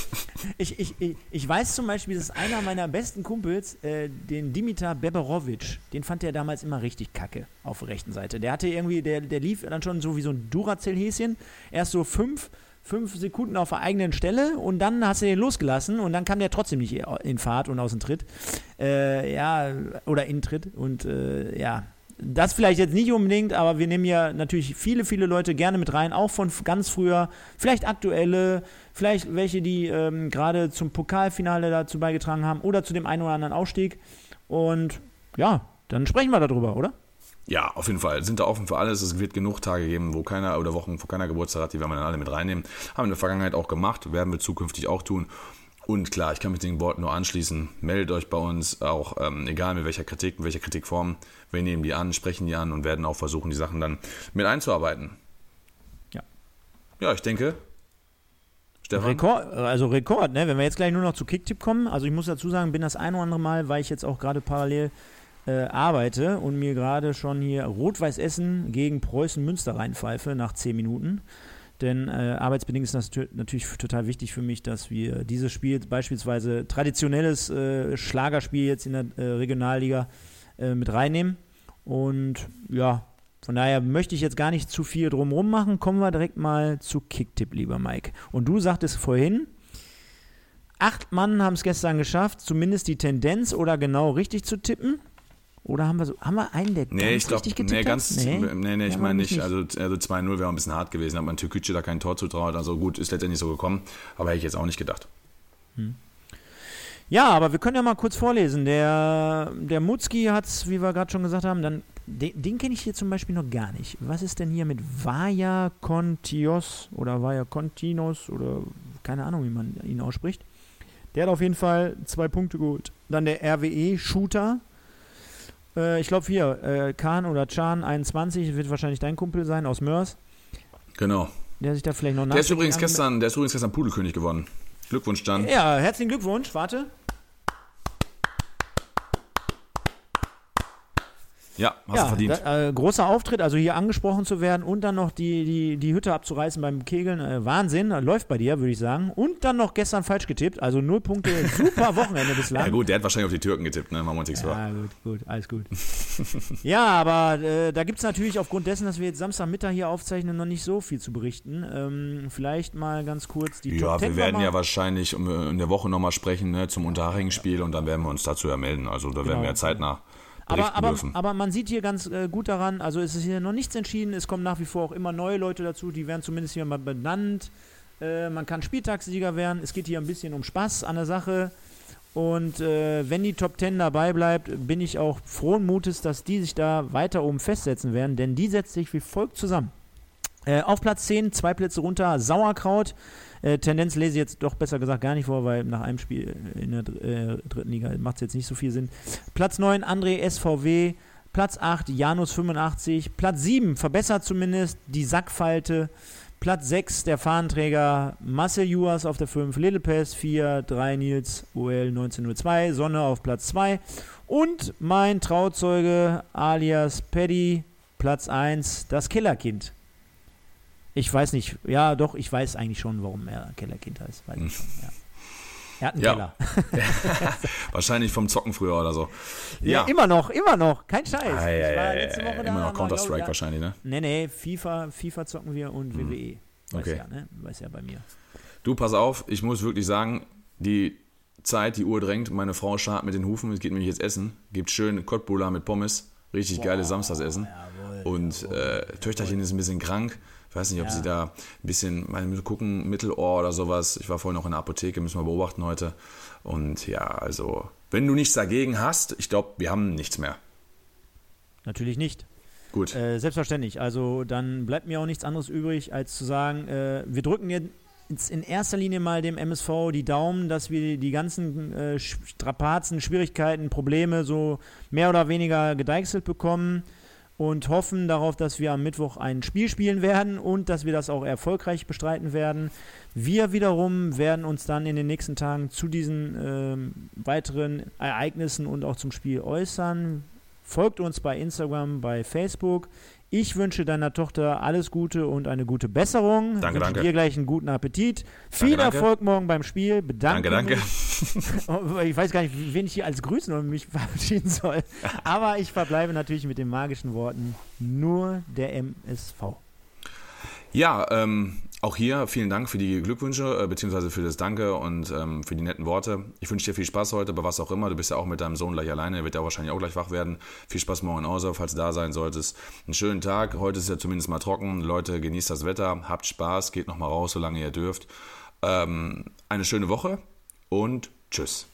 Speaker 2: ich, ich, ich, ich weiß zum Beispiel, dass einer meiner besten Kumpels, äh, den Dimitar Beberovic, den fand der damals immer richtig kacke auf der rechten Seite. Der hatte irgendwie, der, der lief dann schon so wie so ein Duracell-Häschen, erst so fünf fünf Sekunden auf der eigenen Stelle und dann hast du den losgelassen und dann kam der trotzdem nicht in Fahrt und aus dem Tritt. Äh, ja, oder in Tritt. Und äh, ja, das vielleicht jetzt nicht unbedingt, aber wir nehmen ja natürlich viele, viele Leute gerne mit rein, auch von ganz früher, vielleicht aktuelle, vielleicht welche, die ähm, gerade zum Pokalfinale dazu beigetragen haben oder zu dem einen oder anderen Aufstieg. Und ja, dann sprechen wir darüber, oder?
Speaker 3: Ja, auf jeden Fall. Sind da offen für alles. Es wird genug Tage geben, wo keiner oder Wochen, wo keiner Geburtstag hat, die werden wir dann alle mit reinnehmen. Haben wir in der Vergangenheit auch gemacht, werden wir zukünftig auch tun. Und klar, ich kann mit den Worten nur anschließen. Meldet euch bei uns, auch ähm, egal mit welcher Kritik, mit welcher Kritikform. Wir nehmen die an, sprechen die an und werden auch versuchen, die Sachen dann mit einzuarbeiten.
Speaker 2: Ja.
Speaker 3: Ja, ich denke.
Speaker 2: Stefan? Rekord, also Rekord, ne? Wenn wir jetzt gleich nur noch zu Kicktipp kommen, also ich muss dazu sagen, bin das ein oder andere Mal, weil ich jetzt auch gerade parallel äh, arbeite und mir gerade schon hier Rot-Weiß Essen gegen Preußen Münster reinpfeife nach 10 Minuten. Denn äh, arbeitsbedingt ist das natürlich total wichtig für mich, dass wir dieses Spiel, beispielsweise traditionelles äh, Schlagerspiel jetzt in der äh, Regionalliga, äh, mit reinnehmen. Und ja, von daher möchte ich jetzt gar nicht zu viel drumherum machen. Kommen wir direkt mal zu Kicktipp, lieber Mike. Und du sagtest vorhin, acht Mann haben es gestern geschafft, zumindest die Tendenz oder genau richtig zu tippen. Oder haben wir so, haben wir einen, der
Speaker 3: nee, ich glaub, richtig nee, ganz, nee, nee, nee ich meine nicht. nicht. Also, also 2-0 wäre ein bisschen hart gewesen, hat man Türkücü da kein Tor zutraut. Also gut, ist letztendlich so gekommen, aber hätte ich jetzt auch nicht gedacht. Hm.
Speaker 2: Ja, aber wir können ja mal kurz vorlesen. Der, der Mutzki hat es, wie wir gerade schon gesagt haben, dann, den, den kenne ich hier zum Beispiel noch gar nicht. Was ist denn hier mit Vaya Contios oder Vaya Continos oder keine Ahnung, wie man ihn ausspricht? Der hat auf jeden Fall zwei Punkte geholt. Dann der RWE-Shooter. Äh, ich glaube hier, äh, Kahn oder Chan 21, wird wahrscheinlich dein Kumpel sein aus Mörs.
Speaker 3: Genau.
Speaker 2: Der sich da vielleicht noch
Speaker 3: Der ist übrigens gestern, der ist übrigens gestern Pudelkönig geworden. Glückwunsch, Jan.
Speaker 2: Ja, herzlichen Glückwunsch. Warte.
Speaker 3: Ja, hast du
Speaker 2: Ja,
Speaker 3: verdient.
Speaker 2: da, äh, großer Auftritt, also hier angesprochen zu werden und dann noch die, die, die Hütte abzureißen beim Kegeln. Äh, Wahnsinn, läuft bei dir, würde ich sagen. Und dann noch gestern falsch getippt, also null Punkte, super Wochenende bislang.
Speaker 3: ja gut, der hat wahrscheinlich auf die Türken getippt, ne? Machen wir uns nichts vor.
Speaker 2: Ja, gut, gut, alles gut. ja, aber äh, da gibt es natürlich aufgrund dessen, dass wir jetzt Samstagmittag hier aufzeichnen, noch nicht so viel zu berichten. Ähm, vielleicht mal ganz kurz die
Speaker 3: Ja,
Speaker 2: Top 10
Speaker 3: wir werden ja wahrscheinlich um, in der Woche nochmal sprechen ne, zum Unterhaching-Spiel und dann werden wir uns dazu ja melden. Also da werden
Speaker 2: Genau.
Speaker 3: wir ja zeitnah
Speaker 2: aber, aber,
Speaker 3: dürfen.
Speaker 2: aber man sieht hier ganz äh, gut daran, also es ist hier noch nichts entschieden, es kommen nach wie vor auch immer neue Leute dazu, die werden zumindest hier mal benannt. Äh, man kann Spieltagssieger werden, es geht hier ein bisschen um Spaß an der Sache. Und äh, wenn die Top 10 dabei bleibt, bin ich auch frohen Mutes, dass die sich da weiter oben festsetzen werden, denn die setzt sich wie folgt zusammen. Äh, auf Platz 10, zwei Plätze runter, Sauerkraut. Äh, Tendenz lese ich jetzt doch besser gesagt gar nicht vor, weil nach einem Spiel in der äh, dritten Liga macht es jetzt nicht so viel Sinn. Platz 9, André SVW. Platz 8, Janus 85. Platz 7, verbessert zumindest, die Sackfalte. Platz 6, der Fahnenträger Marcel Juas auf der 5, Little Pass 4, 3 Nils OL 1902, Sonne auf Platz 2 und mein Trauzeuge alias Paddy, Platz 1, das Kellerkind. Ich weiß nicht, ja doch, ich weiß eigentlich schon, warum er Kellerkind heißt. Weiß ich schon, ja. Er hat einen
Speaker 3: Ja.
Speaker 2: Keller.
Speaker 3: Wahrscheinlich vom Zocken früher oder so.
Speaker 2: Ja, immer noch, immer noch, kein Scheiß.
Speaker 3: Ah, ja,
Speaker 2: ich war
Speaker 3: ja,
Speaker 2: letzte
Speaker 3: ja,
Speaker 2: Woche
Speaker 3: ja,
Speaker 2: da,
Speaker 3: immer noch Counter-Strike wahrscheinlich, ne?
Speaker 2: Nee, nee, FIFA, FIFA zocken wir und WWE. Weiß.
Speaker 3: Okay.
Speaker 2: ja, ne? Weiß ja bei mir.
Speaker 3: Du, pass auf, ich muss wirklich sagen, die Zeit, die Uhr drängt, meine Frau scharrt mit den Hufen, es geht nämlich jetzt essen, gibt schön Cottbullar mit Pommes, richtig geiles Samstagsessen. und äh, Töchterchen ist ein bisschen krank, ich weiß nicht, ob
Speaker 2: Ja.
Speaker 3: sie da ein bisschen, mal gucken, Mittelohr oder sowas. Ich war vorhin noch in der Apotheke, müssen wir beobachten heute. Und ja, also, wenn du nichts dagegen hast, ich glaube, wir haben nichts mehr.
Speaker 2: Natürlich nicht.
Speaker 3: Gut.
Speaker 2: Äh, selbstverständlich. Also dann bleibt mir auch nichts anderes übrig, als zu sagen, äh, wir drücken jetzt in erster Linie mal dem MSV die Daumen, dass wir die ganzen äh, Strapazen, Schwierigkeiten, Probleme so mehr oder weniger gedeichselt bekommen und hoffen darauf, dass wir am Mittwoch ein Spiel spielen werden und dass wir das auch erfolgreich bestreiten werden. Wir wiederum werden uns dann in den nächsten Tagen zu diesen ähm, weiteren Ereignissen und auch zum Spiel äußern. Folgt uns bei Instagram, bei Facebook. Ich wünsche deiner Tochter alles Gute und eine gute Besserung.
Speaker 3: Danke,
Speaker 2: wünsche
Speaker 3: danke.
Speaker 2: dir gleich einen guten Appetit. Viel
Speaker 3: danke.
Speaker 2: Erfolg morgen beim Spiel. Bedanke
Speaker 3: Danke, danke.
Speaker 2: Ich weiß gar nicht, wen ich hier als grüßen oder mich verabschieden soll. Aber ich verbleibe natürlich mit den magischen Worten nur der MSV.
Speaker 3: Ja, ähm, auch hier vielen Dank für die Glückwünsche, äh, beziehungsweise für das Danke und ähm, für die netten Worte. Ich wünsche dir viel Spaß heute, bei was auch immer. Du bist ja auch mit deinem Sohn gleich alleine, er wird ja wahrscheinlich auch gleich wach werden. Viel Spaß morgen in Hause, falls du da sein solltest. Einen schönen Tag. Heute ist ja zumindest mal trocken. Leute, genießt das Wetter, habt Spaß, geht nochmal raus, solange ihr dürft. Ähm, eine schöne Woche und tschüss.